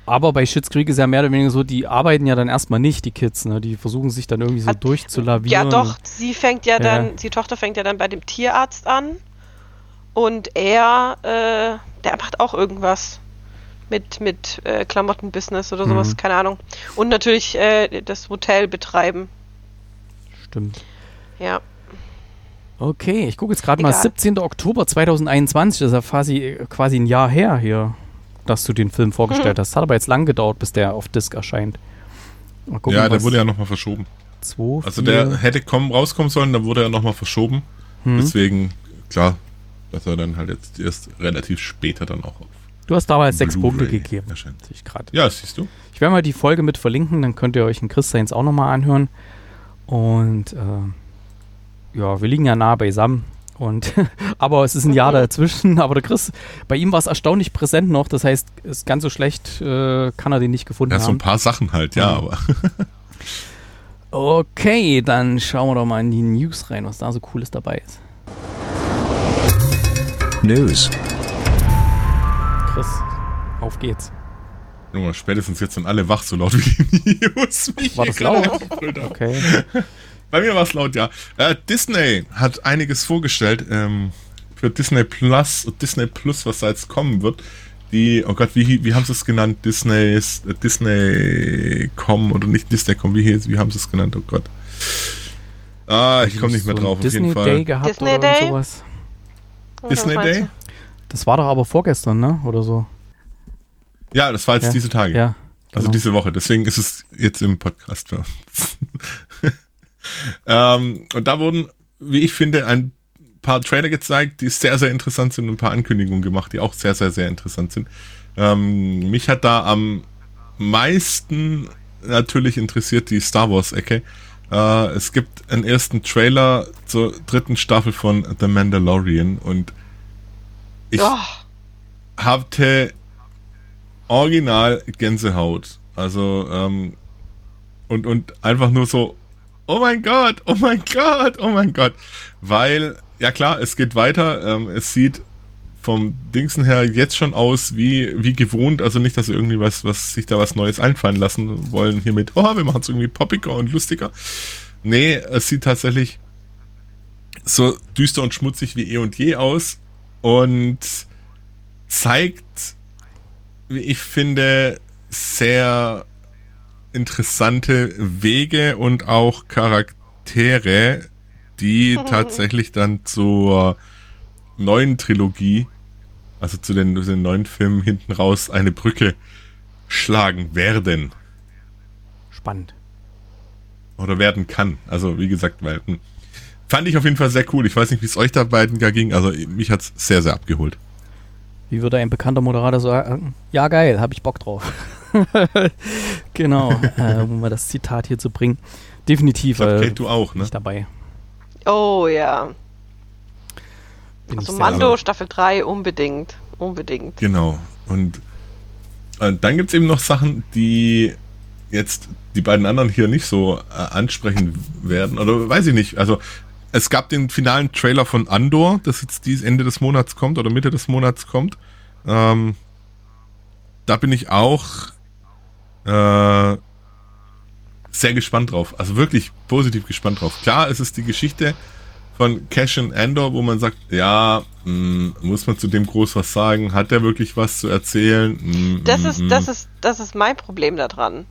Speaker 2: Aber bei Schitt's Creek ist ja mehr oder weniger so, die arbeiten ja dann erstmal nicht, die Kids, ne? Die versuchen sich dann irgendwie so Hat, durchzulavieren.
Speaker 3: Ja, doch, sie fängt ja, dann, die Tochter fängt ja dann bei dem Tierarzt an. Und er, äh, der macht auch irgendwas mit, mit äh, Klamottenbusiness oder sowas, mhm. keine Ahnung. Und natürlich äh, das Hotel betreiben.
Speaker 2: Stimmt.
Speaker 3: Ja.
Speaker 2: Okay, ich gucke jetzt gerade mal 17. Oktober 2021, das ist ja quasi, quasi ein Jahr her hier, dass du den Film vorgestellt hm. hast. Hat aber jetzt lang gedauert, bis der auf Disc erscheint.
Speaker 4: Gucken, ja, der wurde ja nochmal verschoben.
Speaker 2: Zwei,
Speaker 4: also der hätte kommen, rauskommen sollen, dann wurde er nochmal verschoben. Hm. Deswegen, klar, dass er dann halt jetzt erst relativ später dann auch auf
Speaker 2: Du hast damals sechs Punkte gegeben.
Speaker 4: Ich ja, siehst du.
Speaker 2: Ich werde mal die Folge mit verlinken, dann könnt ihr euch in Christians auch nochmal anhören. Und äh, ja, wir liegen ja nah beisammen. Und aber es ist ein Jahr dazwischen. Aber der Chris, bei ihm war es erstaunlich präsent noch. Das heißt, ist ganz so schlecht äh, kann er den nicht gefunden
Speaker 4: ja,
Speaker 2: haben.
Speaker 4: Ja, so ein paar Sachen halt, ja, ja. aber.
Speaker 2: okay, dann schauen wir doch mal in die News rein, was da so cooles dabei ist.
Speaker 5: News.
Speaker 2: Chris, auf geht's.
Speaker 4: Junge, spätestens jetzt sind alle wach, so laut wie die News.
Speaker 2: War das laut? Okay.
Speaker 4: Bei mir war es laut, ja. Äh, Disney hat einiges vorgestellt ähm, für Disney Plus und Disney Plus, was da jetzt kommen wird. Die, oh Gott, wie, wie haben sie es genannt? Disney's, äh, Disney.com oder nicht Disney.com, wie, wie haben sie es genannt? Oh Gott. Ah, ich komme nicht mehr drauf,
Speaker 2: Disney
Speaker 4: auf jeden Fall.
Speaker 2: Day gehabt
Speaker 3: Disney Day?
Speaker 2: sowas.
Speaker 4: Disney Day?
Speaker 2: Das war doch aber vorgestern, ne? Oder so.
Speaker 4: Ja, das war jetzt
Speaker 2: Ja.
Speaker 4: diese Tage.
Speaker 2: Ja.
Speaker 4: Also
Speaker 2: genau.
Speaker 4: diese Woche. Deswegen ist es jetzt im Podcast für uns. ähm, und da wurden, wie ich finde, ein paar Trailer gezeigt, die sehr, sehr interessant sind und ein paar Ankündigungen gemacht, die auch sehr, sehr, sehr interessant sind. Ähm, mich hat da am meisten natürlich interessiert die Star Wars-Ecke. Äh, es gibt einen ersten Trailer zur dritten Staffel von The Mandalorian und ich
Speaker 3: Oh,
Speaker 4: hatte original Gänsehaut. Also, ähm, und, und einfach nur so, oh mein Gott, oh mein Gott, oh mein Gott. Weil, ja klar, es geht weiter. Ähm, es sieht vom Dingsen her jetzt schon aus wie, wie gewohnt. Also nicht, dass irgendwie was, was sich da was Neues einfallen lassen wollen hiermit. Oh, wir machen es irgendwie poppiger und lustiger. Nee, es sieht tatsächlich so düster und schmutzig wie eh und je aus und zeigt, wie ich finde, sehr interessante Wege und auch Charaktere, die tatsächlich dann zur neuen Trilogie, also zu den, zu den neuen Filmen hinten raus, eine Brücke schlagen werden.
Speaker 2: Spannend.
Speaker 4: Oder werden kann. Also, wie gesagt, weil, hm, fand ich auf jeden Fall sehr cool. Ich weiß nicht, wie es euch da beiden gar ging. Also, mich hat's sehr, sehr abgeholt.
Speaker 2: Wie würde ein bekannter Moderator sagen? Ja, geil, habe ich Bock drauf. genau, äh, um mal das Zitat hier zu bringen. Definitiv
Speaker 4: Ich glaub,
Speaker 2: äh,
Speaker 4: du auch, ne?
Speaker 2: nicht dabei.
Speaker 3: oh ja.
Speaker 2: Bin
Speaker 3: Also Mando Staffel 3 unbedingt. Unbedingt.
Speaker 4: Genau. Und äh, dann gibt's eben noch Sachen, die jetzt die beiden anderen hier nicht so äh, ansprechen werden. Oder weiß ich nicht. Also es gab den finalen Trailer von Andor, das jetzt dies Ende des Monats kommt oder Mitte des Monats kommt. Ähm, da bin ich auch äh, sehr gespannt drauf. Also wirklich positiv gespannt drauf. Klar, es ist die Geschichte von Cash and Andor, wo man sagt, ja, mh, muss man zu dem groß was sagen? Hat der wirklich was zu erzählen? Mm,
Speaker 3: Das
Speaker 4: mm,
Speaker 3: ist,
Speaker 4: mm.
Speaker 3: das ist, das ist mein Problem daran.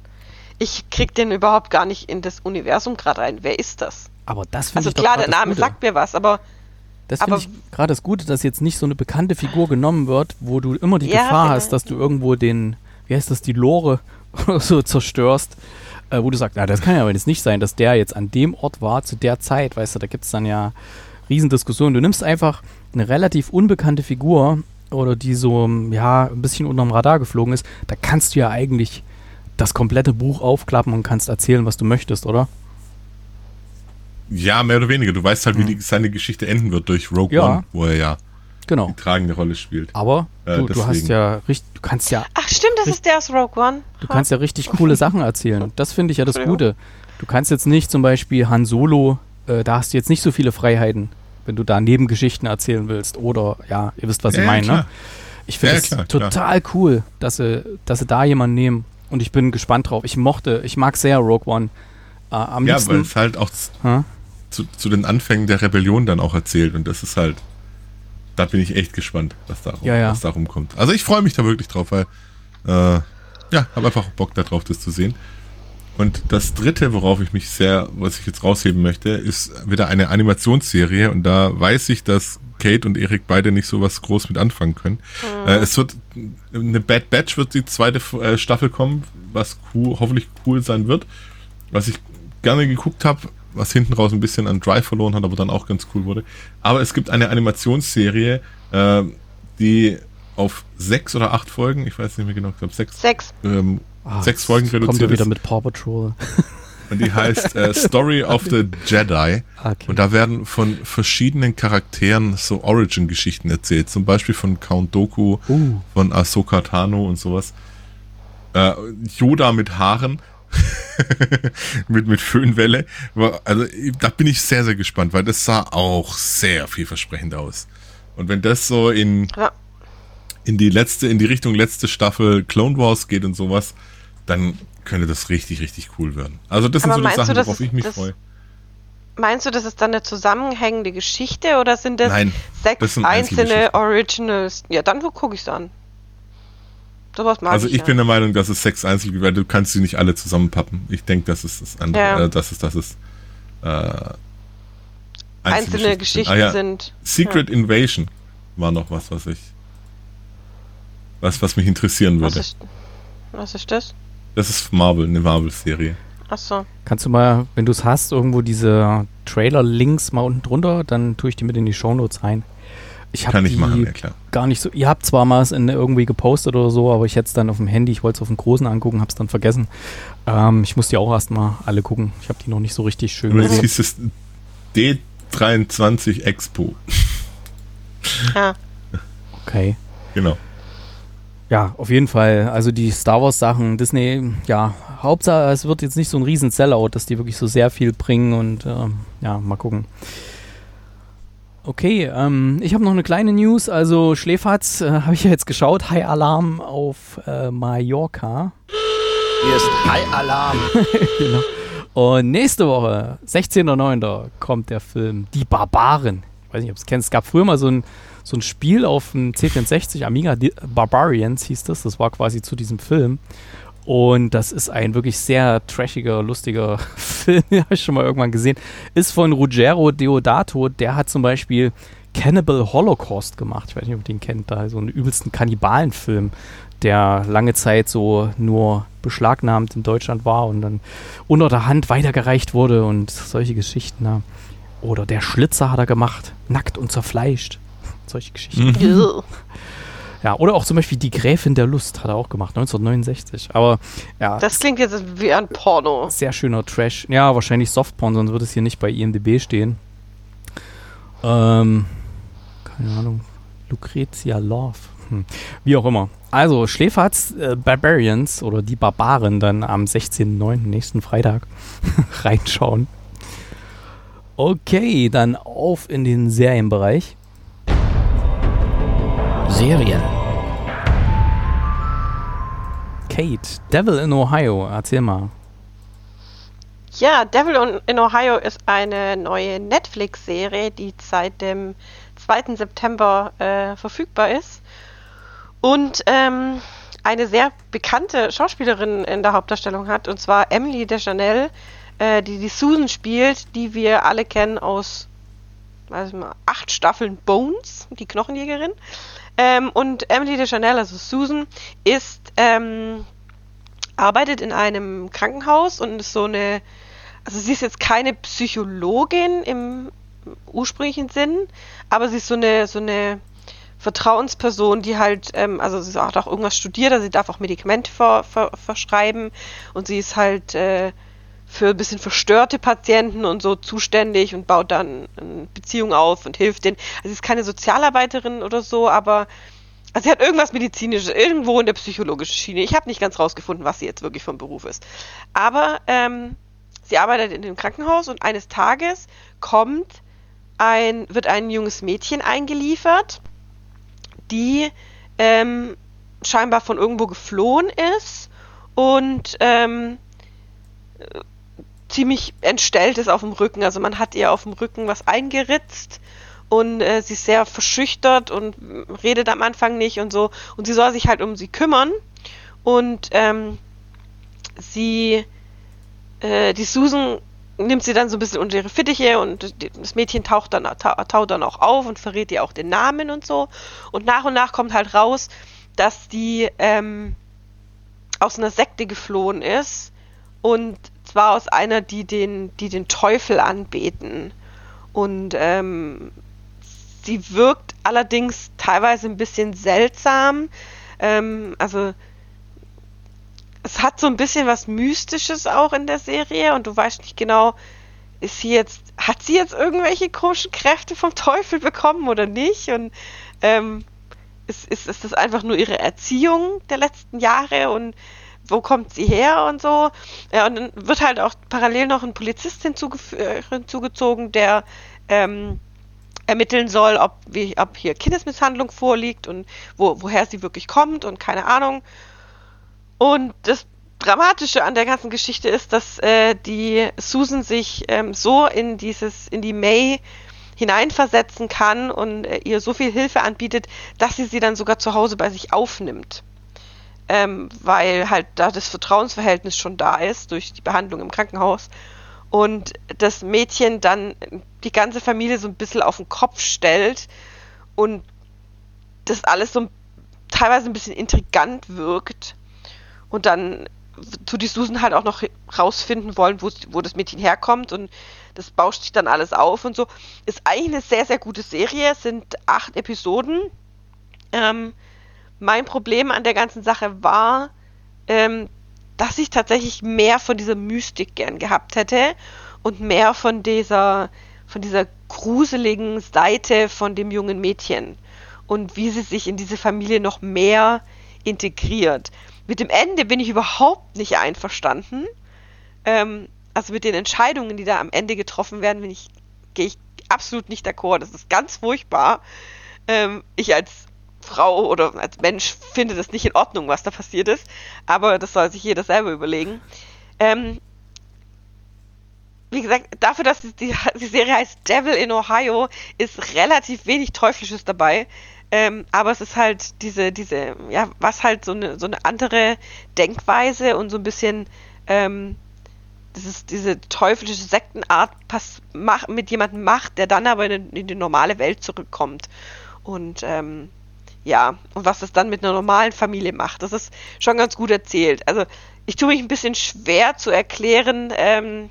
Speaker 3: Ich krieg den überhaupt gar nicht in das Universum gerade rein. Wer ist das?
Speaker 2: Aber das finde
Speaker 3: Also
Speaker 2: ich doch
Speaker 3: klar, der Name
Speaker 2: Gute.
Speaker 3: sagt mir was, aber
Speaker 2: Das finde
Speaker 3: aber-
Speaker 2: ich gerade das Gute, dass jetzt nicht so eine bekannte Figur genommen wird, wo du immer die
Speaker 3: Ja,
Speaker 2: Gefahr
Speaker 3: genau.
Speaker 2: hast, dass du irgendwo den, wie heißt das, die Lore oder so zerstörst, äh, wo du sagst, na, das kann ja aber jetzt nicht sein, dass der jetzt an dem Ort war, zu der Zeit, weißt du, da gibt es dann ja Riesendiskussionen. Du nimmst einfach eine relativ unbekannte Figur oder die so, ja, ein bisschen unterm Radar geflogen ist, da kannst du ja eigentlich das komplette Buch aufklappen und kannst erzählen, was du möchtest, oder?
Speaker 4: Ja, mehr oder weniger. Du weißt halt, wie die, seine Geschichte enden wird durch Rogue
Speaker 2: Hm. Ja.
Speaker 4: One, wo er ja
Speaker 2: Genau.
Speaker 4: die tragende Rolle spielt.
Speaker 2: Aber
Speaker 4: Äh,
Speaker 2: du, du hast ja richtig, du kannst ja
Speaker 3: ach stimmt, das ist der aus Rogue One.
Speaker 2: Du kannst ja richtig coole Sachen erzählen. Das finde ich ja das. Gute. Du kannst jetzt nicht zum Beispiel Han Solo, äh, da hast du jetzt nicht so viele Freiheiten, wenn du da Nebengeschichten erzählen willst. Oder, ja, ihr wisst, was
Speaker 4: Ja,
Speaker 2: ich
Speaker 4: ja,
Speaker 2: meine. Ne? Ich finde
Speaker 4: Ja,
Speaker 2: es
Speaker 4: klar, klar.
Speaker 2: total cool, dass sie, dass sie da jemanden nehmen. Und ich bin gespannt drauf. Ich mochte, ich mag sehr Rogue One. Äh, am
Speaker 4: Ja, weil es halt auch
Speaker 2: Hä?
Speaker 4: Zu, zu den Anfängen der Rebellion dann auch erzählt und das ist halt, da bin ich echt gespannt, was da,
Speaker 2: Ja, ja.
Speaker 4: was da rumkommt. Also ich freue mich da wirklich drauf, weil äh, ja, habe einfach Bock darauf, das zu sehen. Und das dritte, worauf ich mich sehr, was ich jetzt rausheben möchte, ist wieder eine Animationsserie und da weiß ich, dass Kate und Erik beide nicht so was groß mit anfangen können. Äh, es wird eine Bad Batch wird die zweite äh, Staffel kommen, was cool, hoffentlich cool sein wird. Was ich gerne geguckt habe, was hinten raus ein bisschen an Drive verloren hat, aber dann auch ganz cool wurde. Aber es gibt eine Animationsserie, äh, die auf sechs oder acht Folgen, ich weiß nicht mehr genau, ich glaube sechs,
Speaker 3: Sechs.
Speaker 4: ähm,
Speaker 2: Ah,
Speaker 4: sechs Folgen
Speaker 2: jetzt Kommt
Speaker 4: reduziert
Speaker 2: wieder mit Paw Patrol.
Speaker 4: Und die heißt äh, Story of the Jedi.
Speaker 2: Okay.
Speaker 4: Und da werden von verschiedenen Charakteren so Origin-Geschichten erzählt. Zum Beispiel von Count Doku,
Speaker 2: Uh.
Speaker 4: von Ahsoka Tano und sowas. Äh, Yoda mit Haaren. mit, mit Föhnwelle. Also da bin ich sehr, sehr gespannt, weil das sah auch sehr vielversprechend aus. Und wenn das so in,
Speaker 3: Ja.
Speaker 4: in die letzte, in die Richtung letzte Staffel Clone Wars geht und sowas, dann könnte das richtig, richtig cool werden. Also das sind
Speaker 3: Aber
Speaker 4: so die
Speaker 3: du,
Speaker 4: Sachen,
Speaker 3: das
Speaker 4: worauf ich mich
Speaker 3: das-
Speaker 4: freue.
Speaker 3: Meinst du, das ist dann eine zusammenhängende Geschichte oder sind das
Speaker 4: Nein,
Speaker 3: sechs
Speaker 4: das sind
Speaker 3: einzelne. Originals? Ja, dann gucke ich es an. Sowas mag
Speaker 4: Also
Speaker 3: ich,
Speaker 4: ich
Speaker 3: ja.
Speaker 4: bin der Meinung, dass es sechs Einzel, weil du kannst sie nicht alle zusammenpappen. Ich denke, dass es das andere,
Speaker 3: Ja.
Speaker 4: äh, dass es, dass es äh,
Speaker 3: einzelne Geschichten
Speaker 4: Ah, ja.
Speaker 3: sind.
Speaker 4: Secret Invasion war noch was, was ich. Was, was mich interessieren
Speaker 3: Was
Speaker 4: würde.
Speaker 3: ist, was ist das?
Speaker 4: Das ist Marvel, eine Marvel-Serie.
Speaker 3: Achso.
Speaker 2: Kannst du mal, wenn du es hast, irgendwo diese Trailer-Links mal unten drunter, dann tue ich die mit in die Shownotes rein. Ich habe
Speaker 4: Kann ich
Speaker 2: die
Speaker 4: machen, ja klar.
Speaker 2: gar nicht so. Ihr habt zwar mal es in irgendwie gepostet oder so, aber ich hätte es dann auf dem Handy, ich wollte es auf dem Großen angucken, habe es dann vergessen. Ähm, ich muss die auch erstmal alle gucken. Ich habe die noch nicht so richtig schön gesehen.
Speaker 4: hieß es D23 Expo.
Speaker 3: Ja.
Speaker 2: Okay.
Speaker 4: Genau.
Speaker 2: Ja, auf jeden Fall. Also die Star Wars Sachen, Disney, ja, Hauptsache es wird jetzt nicht so ein riesen Sellout, dass die wirklich so sehr viel bringen und ähm, ja, mal gucken. Okay, ähm, ich habe noch eine kleine News. Also Schläferz äh, habe ich ja jetzt geschaut. High Alarm auf äh, Mallorca.
Speaker 5: Hier ist High Alarm.
Speaker 2: genau. Und nächste Woche, 16.09., kommt der Film Die Barbaren. Ich weiß nicht, ob du es kennst. Es gab früher mal so ein, so ein Spiel auf dem C64, Amiga Barbarians hieß das. Das war quasi zu diesem Film. Und das ist ein wirklich sehr trashiger, lustiger Film, den habe ich schon mal irgendwann gesehen. Ist von Ruggero Deodato. Der hat zum Beispiel Cannibal Holocaust gemacht. Ich weiß nicht, ob ihr den kennt. Da so einen übelsten Kannibalenfilm, der lange Zeit so nur beschlagnahmt in Deutschland war und dann unter der Hand weitergereicht wurde und solche Geschichten. Ja. Oder der Schlitzer hat er gemacht, nackt und zerfleischt. Solche Geschichten.
Speaker 3: Ugh.
Speaker 2: Ja, oder auch zum Beispiel Die Gräfin der Lust hat er auch gemacht, 1969. Aber ja,
Speaker 3: Das klingt jetzt wie ein Porno.
Speaker 2: sehr schöner Trash. Ja, wahrscheinlich Softporn, sonst würde es hier nicht bei IMDb stehen. Ähm, keine Ahnung. Lucretia Love. Hm. Wie auch immer. Also, Schläferz äh, Barbarians oder die Barbaren dann am 16.09. nächsten Freitag reinschauen. Okay, dann auf in den Serienbereich.
Speaker 5: Serien.
Speaker 2: Kate, Devil in Ohio, erzähl mal.
Speaker 3: Ja, Devil in Ohio ist eine neue Netflix-Serie, die seit dem 2. September äh, verfügbar ist. Und ähm, eine sehr bekannte Schauspielerin in der Hauptdarstellung hat, und zwar Emily Deschanel, äh, die die Susan spielt, die wir alle kennen aus weiß ich mal, acht Staffeln Bones, die Knochenjägerin. Ähm, und Emily Deschanel, also Susan, ist ähm, arbeitet in einem Krankenhaus und ist so eine, also sie ist jetzt keine Psychologin im ursprünglichen Sinn, aber sie ist so eine, so eine Vertrauensperson, die halt, ähm, also sie hat auch irgendwas studiert, also sie darf auch Medikamente ver, ver, verschreiben und sie ist halt äh, für ein bisschen verstörte Patienten und so zuständig und baut dann eine Beziehung auf und hilft denen. Also sie ist keine Sozialarbeiterin oder so, aber also sie hat irgendwas medizinisches, irgendwo in der psychologischen Schiene. Ich habe nicht ganz rausgefunden, was sie jetzt wirklich vom Beruf ist. Aber ähm, sie arbeitet in dem Krankenhaus und eines Tages kommt ein, wird ein junges Mädchen eingeliefert, die ähm, scheinbar von irgendwo geflohen ist und ähm, äh, ziemlich entstellt ist auf dem Rücken. Also man hat ihr auf dem Rücken was eingeritzt und äh, sie ist sehr verschüchtert und redet am Anfang nicht und so. Und sie soll sich halt um sie kümmern. Und ähm, sie, äh, die Susan nimmt sie dann so ein bisschen unter ihre Fittiche und das Mädchen taucht dann, tau, taucht dann auch auf und verrät ihr auch den Namen und so. Und nach und nach kommt halt raus, dass die ähm, aus einer Sekte geflohen ist und zwar aus einer, die den, die den Teufel anbeten. Und ähm, sie wirkt allerdings teilweise ein bisschen seltsam. Ähm, also es hat so ein bisschen was Mystisches auch in der Serie und du weißt nicht genau, ist sie jetzt, hat sie jetzt irgendwelche komischen Kräfte vom Teufel bekommen oder nicht? Und ähm, ist, ist, ist das einfach nur ihre Erziehung der letzten Jahre und wo kommt sie her und so? Ja, und dann wird halt auch parallel noch ein Polizist äh, hinzugezogen, der ähm, ermitteln soll, ob, wie, ob hier Kindesmisshandlung vorliegt und wo, woher sie wirklich kommt und keine Ahnung. Und das Dramatische an der ganzen Geschichte ist, dass äh, die Susan sich ähm, so in dieses, in die May hineinversetzen kann und äh, ihr so viel Hilfe anbietet, dass sie sie dann sogar zu Hause bei sich aufnimmt. Ähm, weil halt da das Vertrauensverhältnis schon da ist durch die Behandlung im Krankenhaus und das Mädchen dann die ganze Familie so ein bisschen auf den Kopf stellt und das alles so teilweise ein bisschen intrigant wirkt. Und dann tut die Susan halt auch noch rausfinden wollen, wo, wo das Mädchen herkommt und das bauscht sich dann alles auf und so. Ist eigentlich eine sehr, sehr gute Serie. Es sind acht Episoden. Ähm, mein Problem an der ganzen Sache war, ähm, dass ich tatsächlich mehr von dieser Mystik gern gehabt hätte und mehr von dieser, von dieser gruseligen Seite von dem jungen Mädchen und wie sie sich in diese Familie noch mehr integriert. Mit dem Ende bin ich überhaupt nicht einverstanden. Ähm, also mit den Entscheidungen, die da am Ende getroffen werden, ich, gehe ich absolut nicht d'accord. Das ist ganz furchtbar. Ähm, ich als Frau oder als Mensch finde das nicht in Ordnung, was da passiert ist. Aber das soll sich jeder selber überlegen. Ähm, wie gesagt, dafür, dass die, die, Serie heißt Devil in Ohio, ist relativ wenig Teuflisches dabei. Ähm, aber es ist halt diese, diese, ja, was halt so eine, so eine andere Denkweise und so ein bisschen, ähm, dieses, diese teuflische Sektenart pass, mach, mit jemandem macht, der dann aber in, in die normale Welt zurückkommt. Und ähm, ja, und was das dann mit einer normalen Familie macht, das ist schon ganz gut erzählt. Also ich tue mich ein bisschen schwer zu erklären, ähm,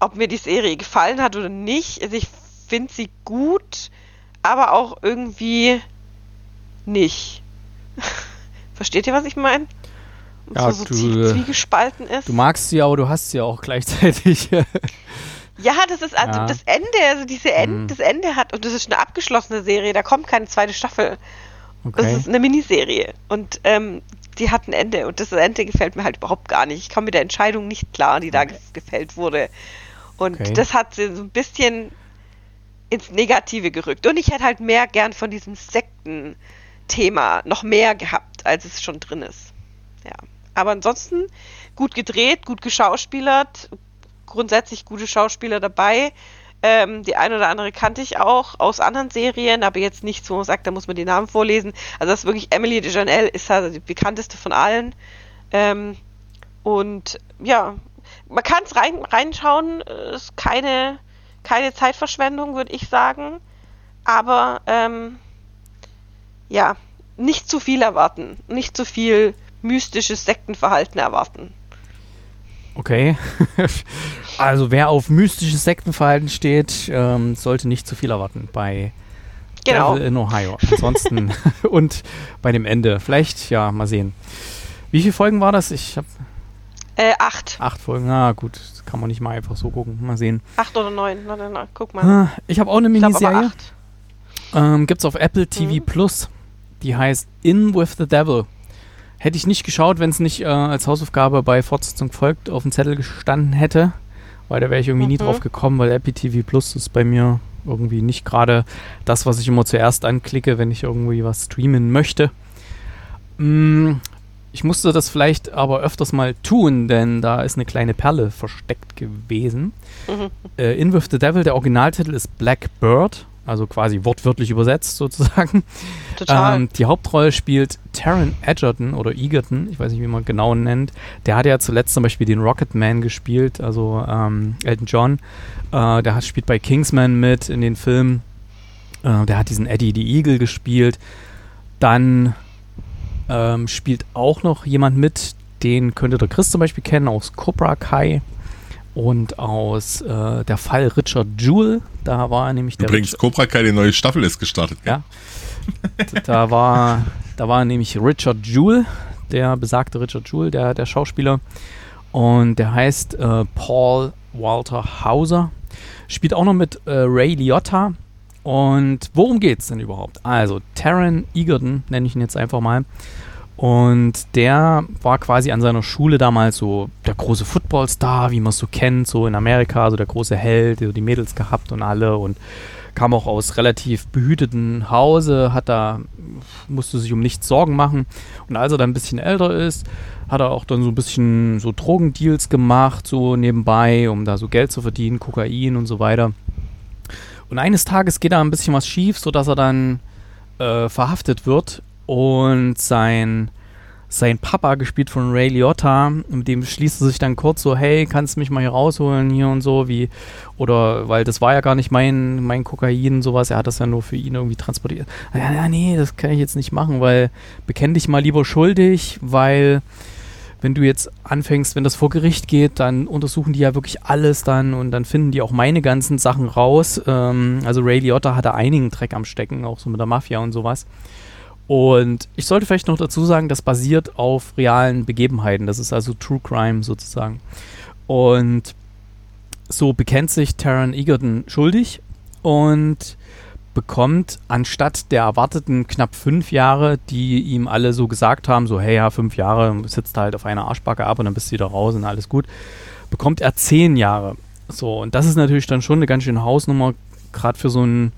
Speaker 3: ob mir die Serie gefallen hat oder nicht. Also ich finde sie gut, aber auch irgendwie nicht. Versteht ihr, was ich meine?
Speaker 2: Ja,
Speaker 3: so, so
Speaker 2: du,
Speaker 3: zwiegespalten ist.
Speaker 2: Du magst sie, aber du hast sie auch gleichzeitig.
Speaker 3: ja, das ist also ja. das Ende, also diese End, mhm. das Ende hat, und das ist eine abgeschlossene Serie, da kommt keine zweite Staffel. Okay. Das ist eine Miniserie. Und ähm, die hat ein Ende und das Ende gefällt mir halt überhaupt gar nicht. Ich komme mit der Entscheidung nicht klar, die da okay. gefällt wurde. Und okay. das hat sie so ein bisschen ins Negative gerückt. Und ich hätte halt mehr gern von diesem Sekten-Thema noch mehr gehabt, als es schon drin ist. Ja. Aber ansonsten gut gedreht, gut geschauspielert, grundsätzlich gute Schauspieler dabei. Ähm, die eine oder andere kannte ich auch aus anderen Serien, aber jetzt nicht so sagt, da muss man die Namen vorlesen. Also das ist wirklich Emily de Janelle, ist halt die bekannteste von allen. Ähm, und ja, man kann es rein, reinschauen, ist keine, keine Zeitverschwendung, würde ich sagen. Aber ähm, ja, nicht zu viel erwarten, nicht zu viel mystisches Sektenverhalten erwarten.
Speaker 2: Okay. also wer auf mystisches Sektenverhalten steht, ähm, sollte nicht zu viel erwarten bei genau. Devil in Ohio. Ansonsten und bei dem Ende. Vielleicht, ja, mal sehen. Wie viele Folgen war das? Ich habe
Speaker 3: äh, acht.
Speaker 2: Acht Folgen, na gut, das kann man nicht mal einfach so gucken. Mal sehen.
Speaker 3: Acht oder neun, na, na, na guck mal.
Speaker 2: Ah, ich habe auch eine Miniserie. Ähm, gibt's auf Apple TV mhm. Plus. Die heißt In with the Devil. Hätte ich nicht geschaut, wenn es nicht äh, als Hausaufgabe bei Fortsetzung folgt auf dem Zettel gestanden hätte. Weil da wäre ich irgendwie mhm. nie drauf gekommen, weil Apple TV Plus ist bei mir irgendwie nicht gerade das, was ich immer zuerst anklicke, wenn ich irgendwie was streamen möchte. Mm, ich musste das vielleicht aber öfters mal tun, denn da ist eine kleine Perle versteckt gewesen. Mhm. Äh, In With the Devil, der Originaltitel ist Black Bird, also quasi wortwörtlich übersetzt sozusagen. Total. Ähm, die Hauptrolle spielt Taron Egerton oder Egerton, ich weiß nicht, wie man genau nennt. Der hat ja zuletzt zum Beispiel den Rocketman gespielt, also ähm, Elton John. Äh, der hat, spielt bei Kingsman mit in den Filmen. Äh, der hat diesen Eddie the Eagle gespielt. Dann ähm, spielt auch noch jemand mit, den könnte der Chris zum Beispiel kennen, aus Cobra Kai und aus äh, der Fall Richard Jewell. Da war nämlich der.
Speaker 4: Übrigens, Rich Cobra Kai, die neue Staffel ist gestartet.
Speaker 2: Ja. da war, da war nämlich Richard Jewell, der besagte Richard Jewell, der, der Schauspieler. Und der heißt äh, Paul Walter Hauser. Spielt auch noch mit äh, Ray Liotta. Und worum geht es denn überhaupt? Also, Taron Egerton, nenne ich ihn jetzt einfach mal. Und der war quasi an seiner Schule damals so der große Footballstar, wie man es so kennt, so in Amerika, so der große Held, der die Mädels gehabt und alle und kam auch aus relativ behüteten Hause, hat da, musste sich um nichts Sorgen machen. Und als er dann ein bisschen älter ist, hat er auch dann so ein bisschen so Drogendeals gemacht, so nebenbei, um da so Geld zu verdienen, Kokain und so weiter. Und eines Tages geht da ein bisschen was schief, sodass er dann äh, verhaftet wird und sein, sein Papa, gespielt von Ray Liotta, mit dem schließt er sich dann kurz so, hey, kannst du mich mal hier rausholen hier und so, wie, oder, weil das war ja gar nicht mein, mein Kokain und sowas, er hat das ja nur für ihn irgendwie transportiert. Ja, ja, nee, das kann ich jetzt nicht machen, weil bekenn dich mal lieber schuldig, weil wenn du jetzt anfängst, wenn das vor Gericht geht, dann untersuchen die ja wirklich alles dann und dann finden die auch meine ganzen Sachen raus. Ähm, also Ray Liotta hatte einigen Dreck am Stecken, auch so mit der Mafia und sowas. Und ich sollte vielleicht noch dazu sagen, das basiert auf realen Begebenheiten. Das ist also True Crime sozusagen. Und so bekennt sich Taron Egerton schuldig und bekommt anstatt der erwarteten knapp fünf Jahre, die ihm alle so gesagt haben, so hey ja, fünf Jahre, sitzt halt auf einer Arschbacke ab und dann bist du wieder raus und alles gut, bekommt er zehn Jahre. So, und das ist natürlich dann schon eine ganz schöne Hausnummer, gerade für so einen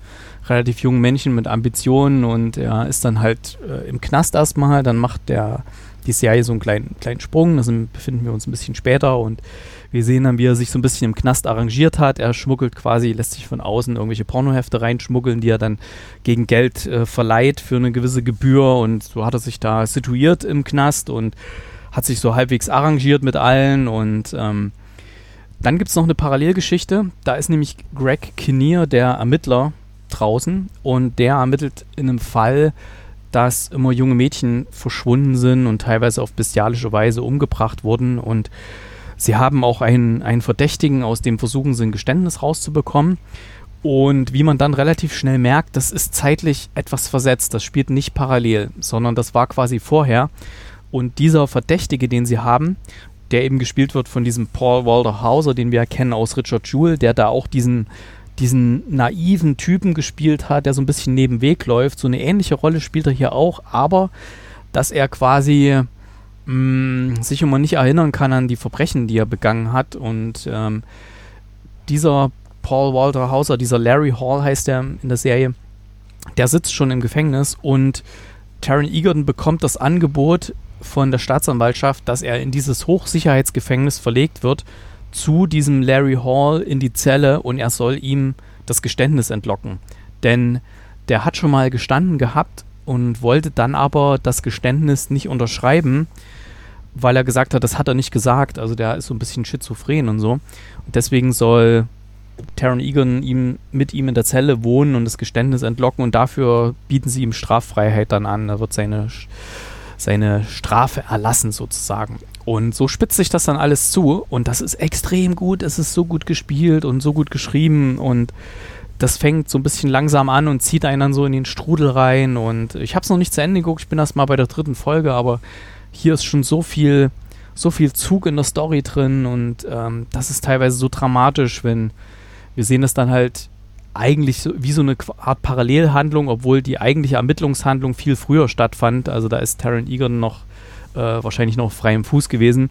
Speaker 2: relativ jungen Männchen mit Ambitionen und er ist dann halt äh, im Knast erstmal, dann macht der die Serie so einen kleinen, kleinen Sprung, da befinden wir uns ein bisschen später und wir sehen dann, wie er sich so ein bisschen im Knast arrangiert hat. Er schmuggelt quasi, lässt sich von außen irgendwelche Pornohefte reinschmuggeln, die er dann gegen Geld äh, verleiht für eine gewisse Gebühr und so hat er sich da situiert im Knast und hat sich so halbwegs arrangiert mit allen und ähm, dann gibt es noch eine Parallelgeschichte. Da ist nämlich Greg Kinnear, der Ermittler, draußen und der ermittelt in einem Fall, dass immer junge Mädchen verschwunden sind und teilweise auf bestialische Weise umgebracht wurden. Und sie haben auch einen, einen Verdächtigen, aus dem versuchen sie ein Geständnis rauszubekommen. Und wie man dann relativ schnell merkt, das ist zeitlich etwas versetzt. Das spielt nicht parallel, sondern das war quasi vorher. Und dieser Verdächtige, den sie haben, der eben gespielt wird von diesem Paul Walter Hauser, den wir erkennen aus Richard Jewell, der da auch diesen diesen naiven Typen gespielt hat, der so ein bisschen neben Weg läuft. So eine ähnliche Rolle spielt er hier auch, aber dass er quasi mh, mm, sich immer nicht erinnern kann an die Verbrechen, die er begangen hat. Und ähm, dieser Paul Walter Hauser, dieser Larry Hall heißt er in der Serie, der sitzt schon im Gefängnis und Taron Egerton bekommt das Angebot von der Staatsanwaltschaft, dass er in dieses Hochsicherheitsgefängnis verlegt wird zu diesem Larry Hall in die Zelle und er soll ihm das Geständnis entlocken. Denn der hat schon mal gestanden gehabt und wollte dann aber das Geständnis nicht unterschreiben, weil er gesagt hat, das hat er nicht gesagt. Also der ist so ein bisschen schizophren und so. Und deswegen soll Taron Egan ihm, mit ihm in der Zelle wohnen und das Geständnis entlocken und dafür bieten sie ihm Straffreiheit dann an. Er wird seine, seine Strafe erlassen sozusagen. Und so spitzt sich das dann alles zu. Und das ist extrem gut, es ist so gut gespielt und so gut geschrieben. Und das fängt so ein bisschen langsam an und zieht einen dann so in den Strudel rein. Und ich habe es noch nicht zu Ende geguckt, ich bin erst mal bei der dritten Folge, aber hier ist schon so viel, so viel Zug in der Story drin. Und ähm, das ist teilweise so dramatisch, wenn wir sehen das dann halt eigentlich so, wie so eine Art Parallelhandlung, obwohl die eigentliche Ermittlungshandlung viel früher stattfand. Also da ist Taron Egan noch äh, wahrscheinlich noch frei im Fuß gewesen.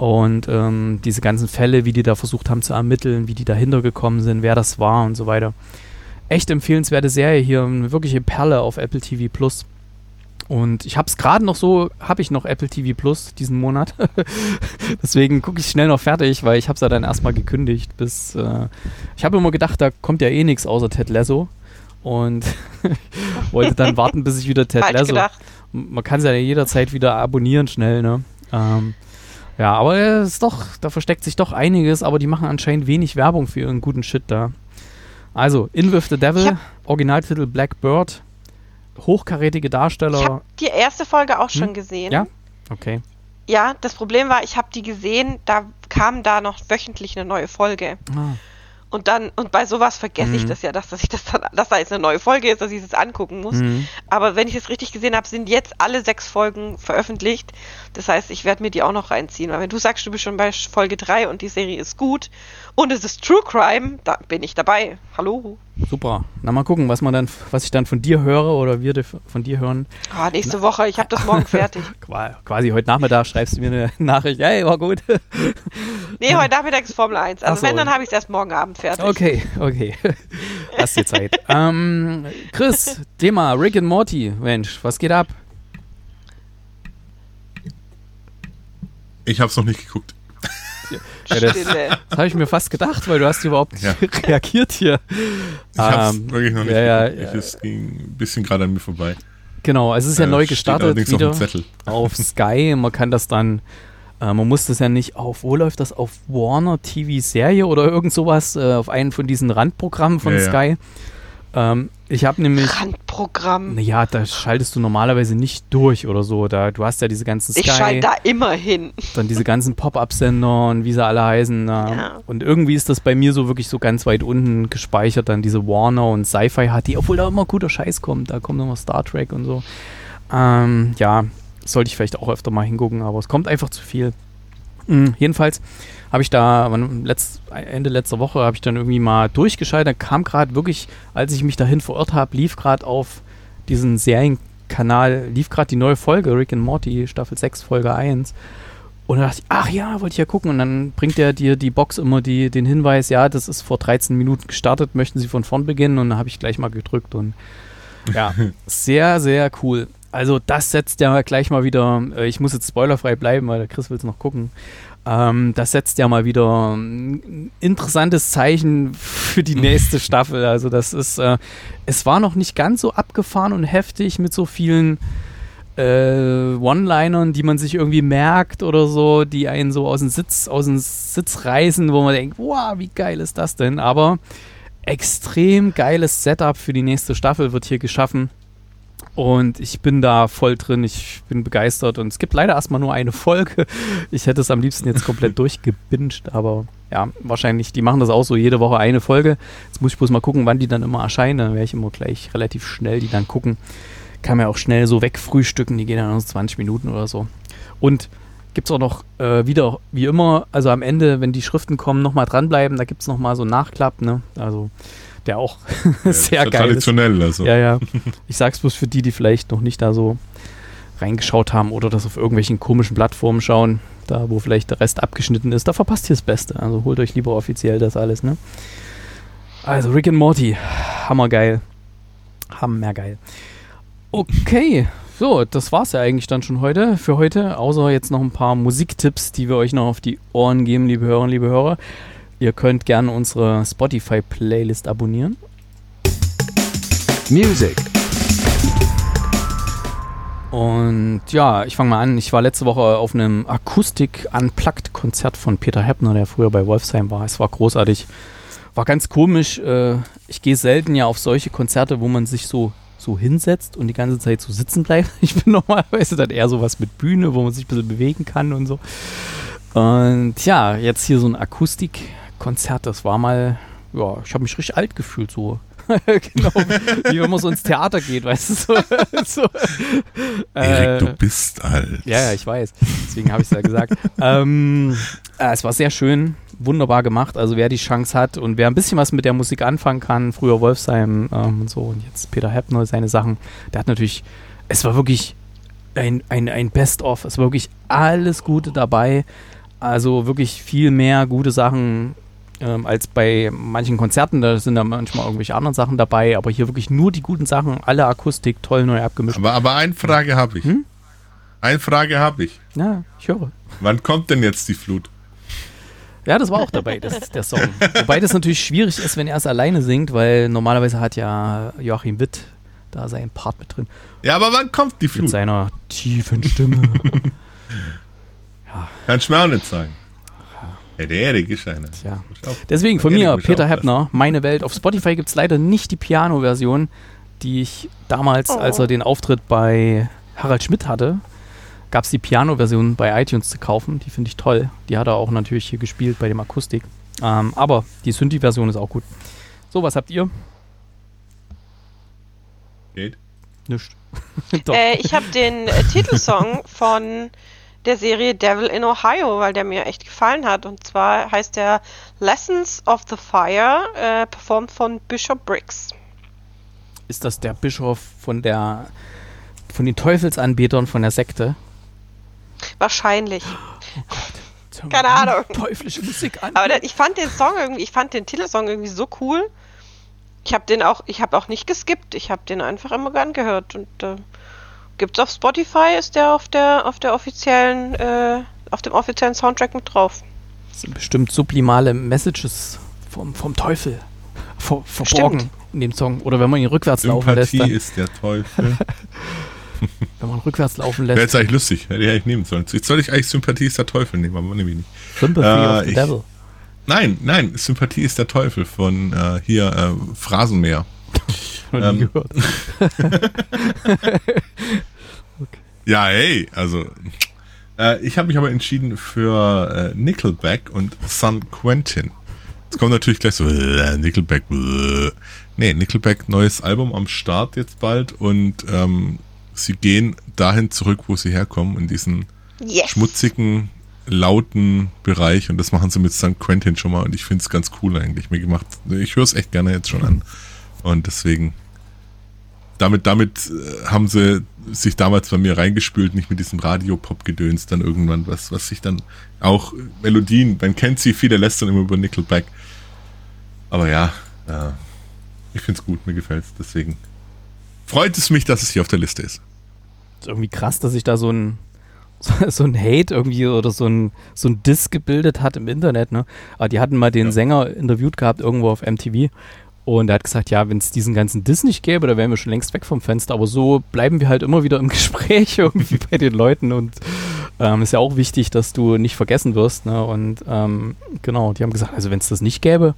Speaker 2: Und ähm, diese ganzen Fälle, wie die da versucht haben zu ermitteln, wie die dahinter gekommen sind, wer das war und so weiter. Echt empfehlenswerte Serie hier, eine wirkliche Perle auf Apple TV Plus. Und ich habe es gerade noch so, habe ich noch Apple TV Plus diesen Monat. Deswegen gucke ich schnell noch fertig, weil ich habe es ja dann erstmal gekündigt. Bis äh, ich habe immer gedacht, da kommt ja eh nichts außer Ted Lasso und wollte dann warten, bis ich wieder Ted Lasso. Gedacht man kann es ja jederzeit wieder abonnieren schnell, ne? Ähm, ja, aber es ist doch, da versteckt sich doch einiges, aber die machen anscheinend wenig Werbung für ihren guten Shit da. Also, In With the Devil, Originaltitel Black Bird, hochkarätige Darsteller. Ich
Speaker 3: habe die erste Folge auch schon hm? gesehen.
Speaker 2: Ja? Okay.
Speaker 3: Ja, das Problem war, ich habe die gesehen, da kam da noch wöchentlich eine neue Folge. Ah. Und dann, und bei sowas vergesse mhm. ich das ja, dass, dass ich das dann, dass da jetzt eine neue Folge ist, dass ich es angucken muss. Mhm. Aber wenn ich es richtig gesehen habe, sind jetzt alle sechs Folgen veröffentlicht. Das heißt, ich werde mir die auch noch reinziehen. Weil wenn du sagst, du bist schon bei Folge 3 und die Serie ist gut und es ist True Crime, da bin ich dabei. Hallo.
Speaker 2: Super. Na mal gucken, was man dann, was ich dann von dir höre oder wir von dir hören.
Speaker 3: Ah, nächste Na. Woche, ich habe das morgen fertig.
Speaker 2: Quasi heute Nachmittag schreibst du mir eine Nachricht, hey, war gut.
Speaker 3: nee, heute Nachmittag ist Formel 1. Also so. wenn, dann habe ich es erst morgen Abend fertig.
Speaker 2: Okay, okay. Hast die Zeit. ähm, Chris, Thema Rick and Morty. Mensch, was geht ab?
Speaker 4: Ich habe es noch nicht geguckt.
Speaker 2: Ja, das, das habe ich mir fast gedacht, weil du hast überhaupt ja. reagiert hier.
Speaker 4: Ich habe es ähm, wirklich noch nicht
Speaker 2: ja,
Speaker 4: geguckt. Ja, es ging ein bisschen gerade an mir vorbei.
Speaker 2: Genau, also es ist ja
Speaker 4: Äh,
Speaker 2: neu
Speaker 4: steht
Speaker 2: gestartet
Speaker 4: auf
Speaker 2: wieder
Speaker 4: Zettel.
Speaker 2: auf Sky. Man kann das dann, äh, man muss das ja nicht auf, wo läuft das? Auf Warner TV Serie oder irgend sowas, äh, auf einen von diesen Randprogrammen von
Speaker 4: Ja, ja.
Speaker 2: Sky. Ähm, ich habe nämlich,
Speaker 3: Randprogramm.
Speaker 2: naja, da schaltest du normalerweise nicht durch oder so. Da, du hast ja diese ganzen
Speaker 3: Ich
Speaker 2: Sky,
Speaker 3: schalte da immer hin.
Speaker 2: dann diese ganzen Pop-Up-Sender und wie sie alle heißen.
Speaker 3: Ja.
Speaker 2: Und irgendwie ist das bei mir so wirklich so ganz weit unten gespeichert, dann diese Warner und Sci-Fi hat die, obwohl da immer guter Scheiß kommt. Da kommt nochmal Star Trek und so. Ähm, ja, sollte ich vielleicht auch öfter mal hingucken, aber es kommt einfach zu viel. Mhm, jedenfalls habe ich da, letzt, Ende letzter Woche habe ich dann irgendwie mal durchgeschaltet. Da kam gerade wirklich, als ich mich dahin verirrt habe, lief gerade auf diesen Serienkanal, lief gerade die neue Folge, Rick and Morty, Staffel 6, Folge 1. Und dann dachte ich, ach ja, wollte ich ja gucken. Und dann bringt er dir die Box immer die, den Hinweis, ja, das ist vor 13 Minuten gestartet, möchten Sie von vorn beginnen? Und dann habe ich gleich mal gedrückt und ja, sehr, sehr cool. Also das setzt ja gleich mal wieder, äh, ich muss jetzt spoilerfrei bleiben, weil der Chris will es noch gucken. Ähm, das setzt ja mal wieder ein interessantes Zeichen für die nächste Staffel. Also das ist, äh, es war noch nicht ganz so abgefahren und heftig mit so vielen äh, One-Linern, die man sich irgendwie merkt oder so, die einen so aus dem Sitz, aus dem Sitz reißen, wo man denkt, wow, wie geil ist das denn? Aber extrem geiles Setup für die nächste Staffel wird hier geschaffen. Und ich bin da voll drin, ich bin begeistert. Und es gibt leider erstmal nur eine Folge. Ich hätte es am liebsten jetzt komplett durchgebinged, aber ja, wahrscheinlich, die machen das auch so jede Woche eine Folge. Jetzt muss ich bloß mal gucken, wann die dann immer erscheinen. Dann werde ich immer gleich relativ schnell die dann gucken. Kann man ja auch schnell so wegfrühstücken, die gehen dann nur 20 Minuten oder so. Und gibt es auch noch äh, wieder, wie immer, also am Ende, wenn die Schriften kommen, nochmal dranbleiben. Da gibt es nochmal so einen Nachklapp, ne? Also der auch sehr
Speaker 4: Ja,
Speaker 2: geil ist.
Speaker 4: Traditionell, also.
Speaker 2: Ja, ja. Ich sag's bloß für die, die vielleicht noch nicht da so reingeschaut haben oder das auf irgendwelchen komischen Plattformen schauen, da wo vielleicht der Rest abgeschnitten ist, da verpasst ihr das Beste. Also holt euch lieber offiziell das alles, ne? Also Rick and Morty, hammergeil. Hammergeil. Okay, so, das war's ja eigentlich dann schon heute, für heute, außer jetzt noch ein paar Musiktipps, die wir euch noch auf die Ohren geben, liebe Hörerinnen, liebe Hörer. Ihr könnt gerne unsere Spotify-Playlist abonnieren.
Speaker 5: Music.
Speaker 2: Und ja, ich fange mal an. Ich war letzte Woche auf einem Akustik-Unplugged-Konzert von Peter Heppner, der früher bei Wolfsheim war. Es war großartig. War ganz komisch. Äh, ich gehe selten ja auf solche Konzerte, wo man sich so, so hinsetzt und die ganze Zeit so sitzen bleibt. Ich bin normalerweise dann eher sowas mit Bühne, wo man sich ein bisschen bewegen kann und so. Und ja, jetzt hier so ein Akustikkonzert, das war mal, ja, ich habe mich richtig alt gefühlt so. genau, wie wenn man so ins Theater geht, weißt du, so. so
Speaker 4: Erik,
Speaker 2: Äh,
Speaker 4: du bist alt.
Speaker 2: ja, ja, ich weiß. Deswegen habe ich es ja gesagt. ähm, äh, es war sehr schön, wunderbar gemacht. Also wer die Chance hat und wer ein bisschen was mit der Musik anfangen kann, früher Wolfsheim ähm, und so und jetzt Peter Heppner, seine Sachen, der hat natürlich, es war wirklich ein, ein, ein Best-of. Es war wirklich alles Gute dabei. Also wirklich viel mehr gute Sachen ähm, als bei manchen Konzerten. Da sind da manchmal irgendwelche anderen Sachen dabei, aber hier wirklich nur die guten Sachen, alle Akustik, toll neu abgemischt.
Speaker 4: Aber, aber eine Frage habe ich.
Speaker 2: Hm?
Speaker 4: Eine Frage habe ich.
Speaker 2: Ja, ich höre.
Speaker 4: Wann kommt denn jetzt die Flut?
Speaker 2: Ja, das war auch dabei, das ist der Song. Wobei das natürlich schwierig ist, wenn er es alleine singt, weil normalerweise hat ja Joachim Witt da seinen Part mit drin.
Speaker 4: Ja, aber wann kommt die
Speaker 2: Mit
Speaker 4: Flut?
Speaker 2: seiner tiefen Stimme.
Speaker 4: Kannst du mir auch nicht sagen. Ja, der Erik ist einer.
Speaker 2: Ja.
Speaker 4: Muss auch-
Speaker 2: Deswegen von mir, Peter. Heppner, meine Welt. Auf Spotify gibt es leider nicht die Piano-Version, die ich damals,
Speaker 3: Oh.
Speaker 2: als er den Auftritt bei Harald Schmidt hatte, gab es die Piano-Version bei iTunes zu kaufen. Die finde ich toll. Die hat er auch natürlich hier gespielt bei dem Akustik. Ähm, aber die Synthi-Version ist auch gut. So, was habt ihr?
Speaker 4: Geht.
Speaker 2: Nischt. Doch.
Speaker 3: Äh, ich habe den äh, Titelsong von der Serie Devil in Ohio, weil der mir echt gefallen hat. Und zwar heißt der Lessons of the Fire, äh, performt von Bishop Briggs.
Speaker 2: Ist das der Bischof von der von den Teufelsanbetern von der Sekte?
Speaker 3: Wahrscheinlich.
Speaker 2: Zum
Speaker 3: Keine Ahnung.
Speaker 2: Teuflische Musik an.
Speaker 3: Aber ich fand den Song irgendwie, ich fand den Titelsong irgendwie so cool. Ich habe den auch, ich habe auch nicht geskippt. Ich habe den einfach immer gern gehört und äh, gibt's auf Spotify, ist der auf der auf der offiziellen äh, auf dem offiziellen Soundtrack mit drauf.
Speaker 2: Das sind bestimmt sublimale Messages vom, vom Teufel ver, verborgen
Speaker 3: Stimmt.
Speaker 2: in dem Song. Oder wenn man ihn rückwärts laufen lässt.
Speaker 4: Sympathie ist der Teufel.
Speaker 2: wenn man rückwärts laufen
Speaker 4: Wäre
Speaker 2: lässt.
Speaker 4: jetzt eigentlich lustig. Hätte ich eigentlich nehmen sollen. Jetzt soll ich eigentlich Sympathie ist der Teufel nehmen, aber nehme ich nicht.
Speaker 2: Sympathy
Speaker 4: Äh,
Speaker 2: of the
Speaker 4: ich-
Speaker 2: Devil.
Speaker 4: Nein, nein, Sympathie ist der Teufel von äh, hier äh, Phrasenmäher.
Speaker 2: Noch nie
Speaker 4: ähm,
Speaker 2: gehört.
Speaker 4: Ja, hey, also äh, ich habe mich aber entschieden für äh, Nickelback und San Quentin. Jetzt kommt natürlich gleich so äh, Nickelback. Äh. Nee, Nickelback neues Album am Start jetzt bald und ähm, sie gehen dahin zurück, wo sie herkommen, in diesen
Speaker 3: Yes.
Speaker 4: schmutzigen, lauten Bereich und das machen sie mit San Quentin schon mal und ich finde es ganz cool eigentlich. Mir gemacht, ich höre es echt gerne jetzt schon an und deswegen damit, damit äh, haben sie sich damals bei mir reingespült, nicht mit diesem Radio-Pop-Gedöns dann irgendwann, was, was sich dann auch Melodien, man kennt sie, viele lässt dann immer über Nickelback. Aber ja, äh, ich finde es gut, mir gefällt es, deswegen freut es mich, dass es hier auf der Liste ist.
Speaker 2: ist irgendwie krass, dass sich da so ein so, so ein Hate irgendwie oder so ein so ein Diss gebildet hat im Internet, ne? Aber die hatten mal den
Speaker 4: Ja.
Speaker 2: Sänger interviewt gehabt irgendwo auf MTV und er hat gesagt, ja, wenn es diesen ganzen Diss nicht gäbe, da wären wir schon längst weg vom Fenster, aber so bleiben wir halt immer wieder im Gespräch irgendwie bei den Leuten und ähm, ist ja auch wichtig, dass du nicht vergessen wirst, ne? Und ähm, genau, die haben gesagt, also wenn es das nicht gäbe,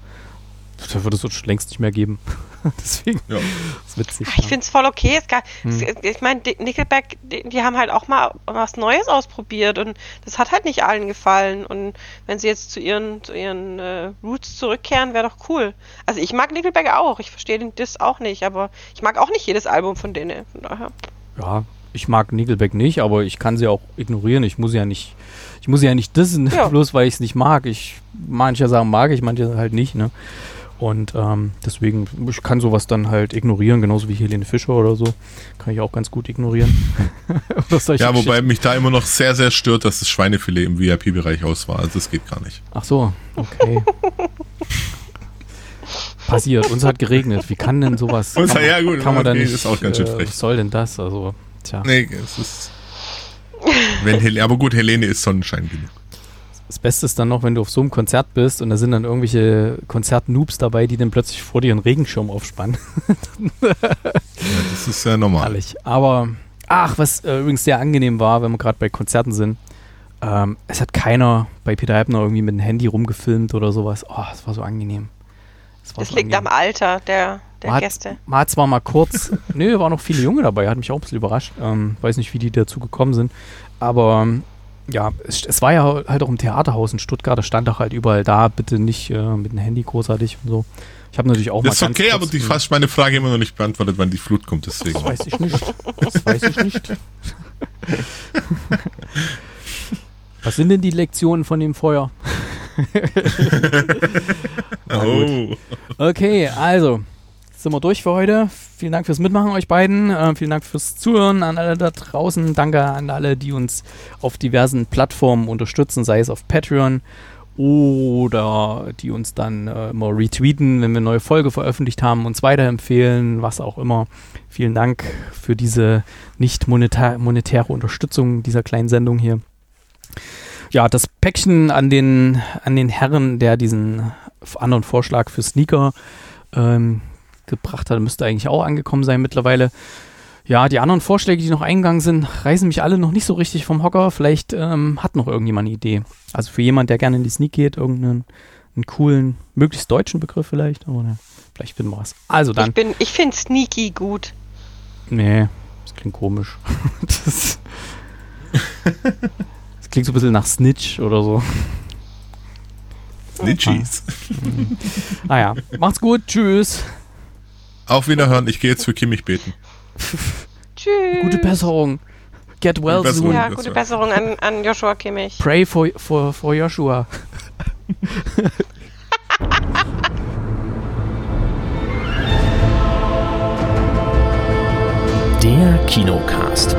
Speaker 2: dann würde es uns schon längst nicht mehr geben. Deswegen
Speaker 4: Ja.
Speaker 2: ist witzig.
Speaker 3: Ich finde es voll okay. Es gar,
Speaker 2: Hm.
Speaker 3: ich meine, Nickelback, die, die haben halt auch mal was Neues ausprobiert und das hat halt nicht allen gefallen. Und wenn sie jetzt zu ihren, zu ihren äh, Roots zurückkehren, wäre doch cool. Also ich mag Nickelback auch. Ich verstehe den Diss auch nicht, aber ich mag auch nicht jedes Album von denen. Von daher.
Speaker 2: Ja, ich mag Nickelback nicht, aber ich kann sie auch ignorieren. Ich muss ja nicht, ich muss ja nicht dissen,
Speaker 3: Ja.
Speaker 2: bloß weil ich es nicht mag. Ich manche Sachen mag ich, manche halt nicht, ne? Und ähm, deswegen, ich kann sowas dann halt ignorieren, genauso wie Helene Fischer oder so. Kann ich auch ganz gut ignorieren.
Speaker 4: Ja, wobei mich da immer noch sehr, sehr stört, dass das Schweinefilet im VIP-Bereich aus war. Also das geht gar nicht.
Speaker 2: Ach so, okay. Passiert, uns hat geregnet. Wie kann denn sowas?
Speaker 4: Uns-
Speaker 2: kann,
Speaker 4: ja, gut,
Speaker 2: kann man
Speaker 4: okay,
Speaker 2: nicht.
Speaker 4: ist auch ganz schön
Speaker 2: äh,
Speaker 4: frech.
Speaker 2: was soll denn das? Also, tja.
Speaker 4: Nee, es ist. Wenn Helene, aber gut, Helene ist Sonnenschein genug.
Speaker 2: Das Beste ist dann noch, wenn du auf so einem Konzert bist und da sind dann irgendwelche Konzert-Noobs dabei, die dann plötzlich vor dir einen Regenschirm aufspannen.
Speaker 4: Ja, das ist ja normal.
Speaker 2: Herrlich. Aber, ach, was äh, übrigens sehr angenehm war, wenn wir gerade bei Konzerten sind, ähm, es hat keiner bei Peter Heibner irgendwie mit dem Handy rumgefilmt oder sowas. Oh, es war so angenehm. Es war
Speaker 3: Das
Speaker 2: so
Speaker 3: liegt am
Speaker 2: angenehm.
Speaker 3: Alter der, der
Speaker 2: Man hat,
Speaker 3: Gäste.
Speaker 2: man hat zwar mal kurz, nö, waren noch viele Junge dabei, hat mich auch ein bisschen überrascht. Ähm, weiß nicht, wie die dazu gekommen sind. Aber ähm, ja, es, es war ja halt auch im Theaterhaus in Stuttgart, da stand auch halt überall da, bitte nicht äh, mit dem Handy großartig und so. Ich habe natürlich auch
Speaker 4: Das ist
Speaker 2: mal ganz
Speaker 4: okay,
Speaker 2: kurz
Speaker 4: aber die
Speaker 2: ein-
Speaker 4: fast meine Frage immer noch nicht beantwortet, wann die Flut kommt, deswegen.
Speaker 2: Das weiß ich nicht. Das weiß ich nicht. Was sind denn die Lektionen von dem Feuer?
Speaker 4: Oh.
Speaker 2: Okay, also sind wir durch für heute. Vielen Dank fürs Mitmachen, euch beiden. Äh, vielen Dank fürs Zuhören an alle da draußen. Danke an alle, die uns auf diversen Plattformen unterstützen, sei es auf Patreon oder die uns dann äh, immer retweeten, wenn wir eine neue Folge veröffentlicht haben, uns weiterempfehlen, was auch immer. Vielen Dank für diese nicht monetär, monetäre Unterstützung dieser kleinen Sendung hier. Ja, das Päckchen an den, an den Herren, der diesen anderen Vorschlag für Sneaker ähm, gebracht hat, müsste eigentlich auch angekommen sein mittlerweile. Ja, die anderen Vorschläge, die noch eingegangen sind, reißen mich alle noch nicht so richtig vom Hocker. Vielleicht ähm, hat noch irgendjemand eine Idee. Also für jemand, der gerne in die Sneak geht, irgendeinen einen coolen, möglichst deutschen Begriff vielleicht. Aber ne, vielleicht finden wir was. Also dann.
Speaker 3: Ich, bin- ich finde Sneaky gut.
Speaker 2: Nee, das klingt komisch. das, das klingt so ein bisschen nach Snitch oder so.
Speaker 4: Snitchies.
Speaker 2: Naja, macht's gut. Tschüss.
Speaker 4: Auf Wiederhören, ich gehe jetzt für Kimmich beten.
Speaker 3: Tschüss.
Speaker 2: Gute Besserung. Get well
Speaker 4: Gute Besserung.
Speaker 2: soon.
Speaker 3: Ja, gute Besserung an, an Joshua Kimmich.
Speaker 2: Pray for, for, for Joshua.
Speaker 5: Der Kinocast.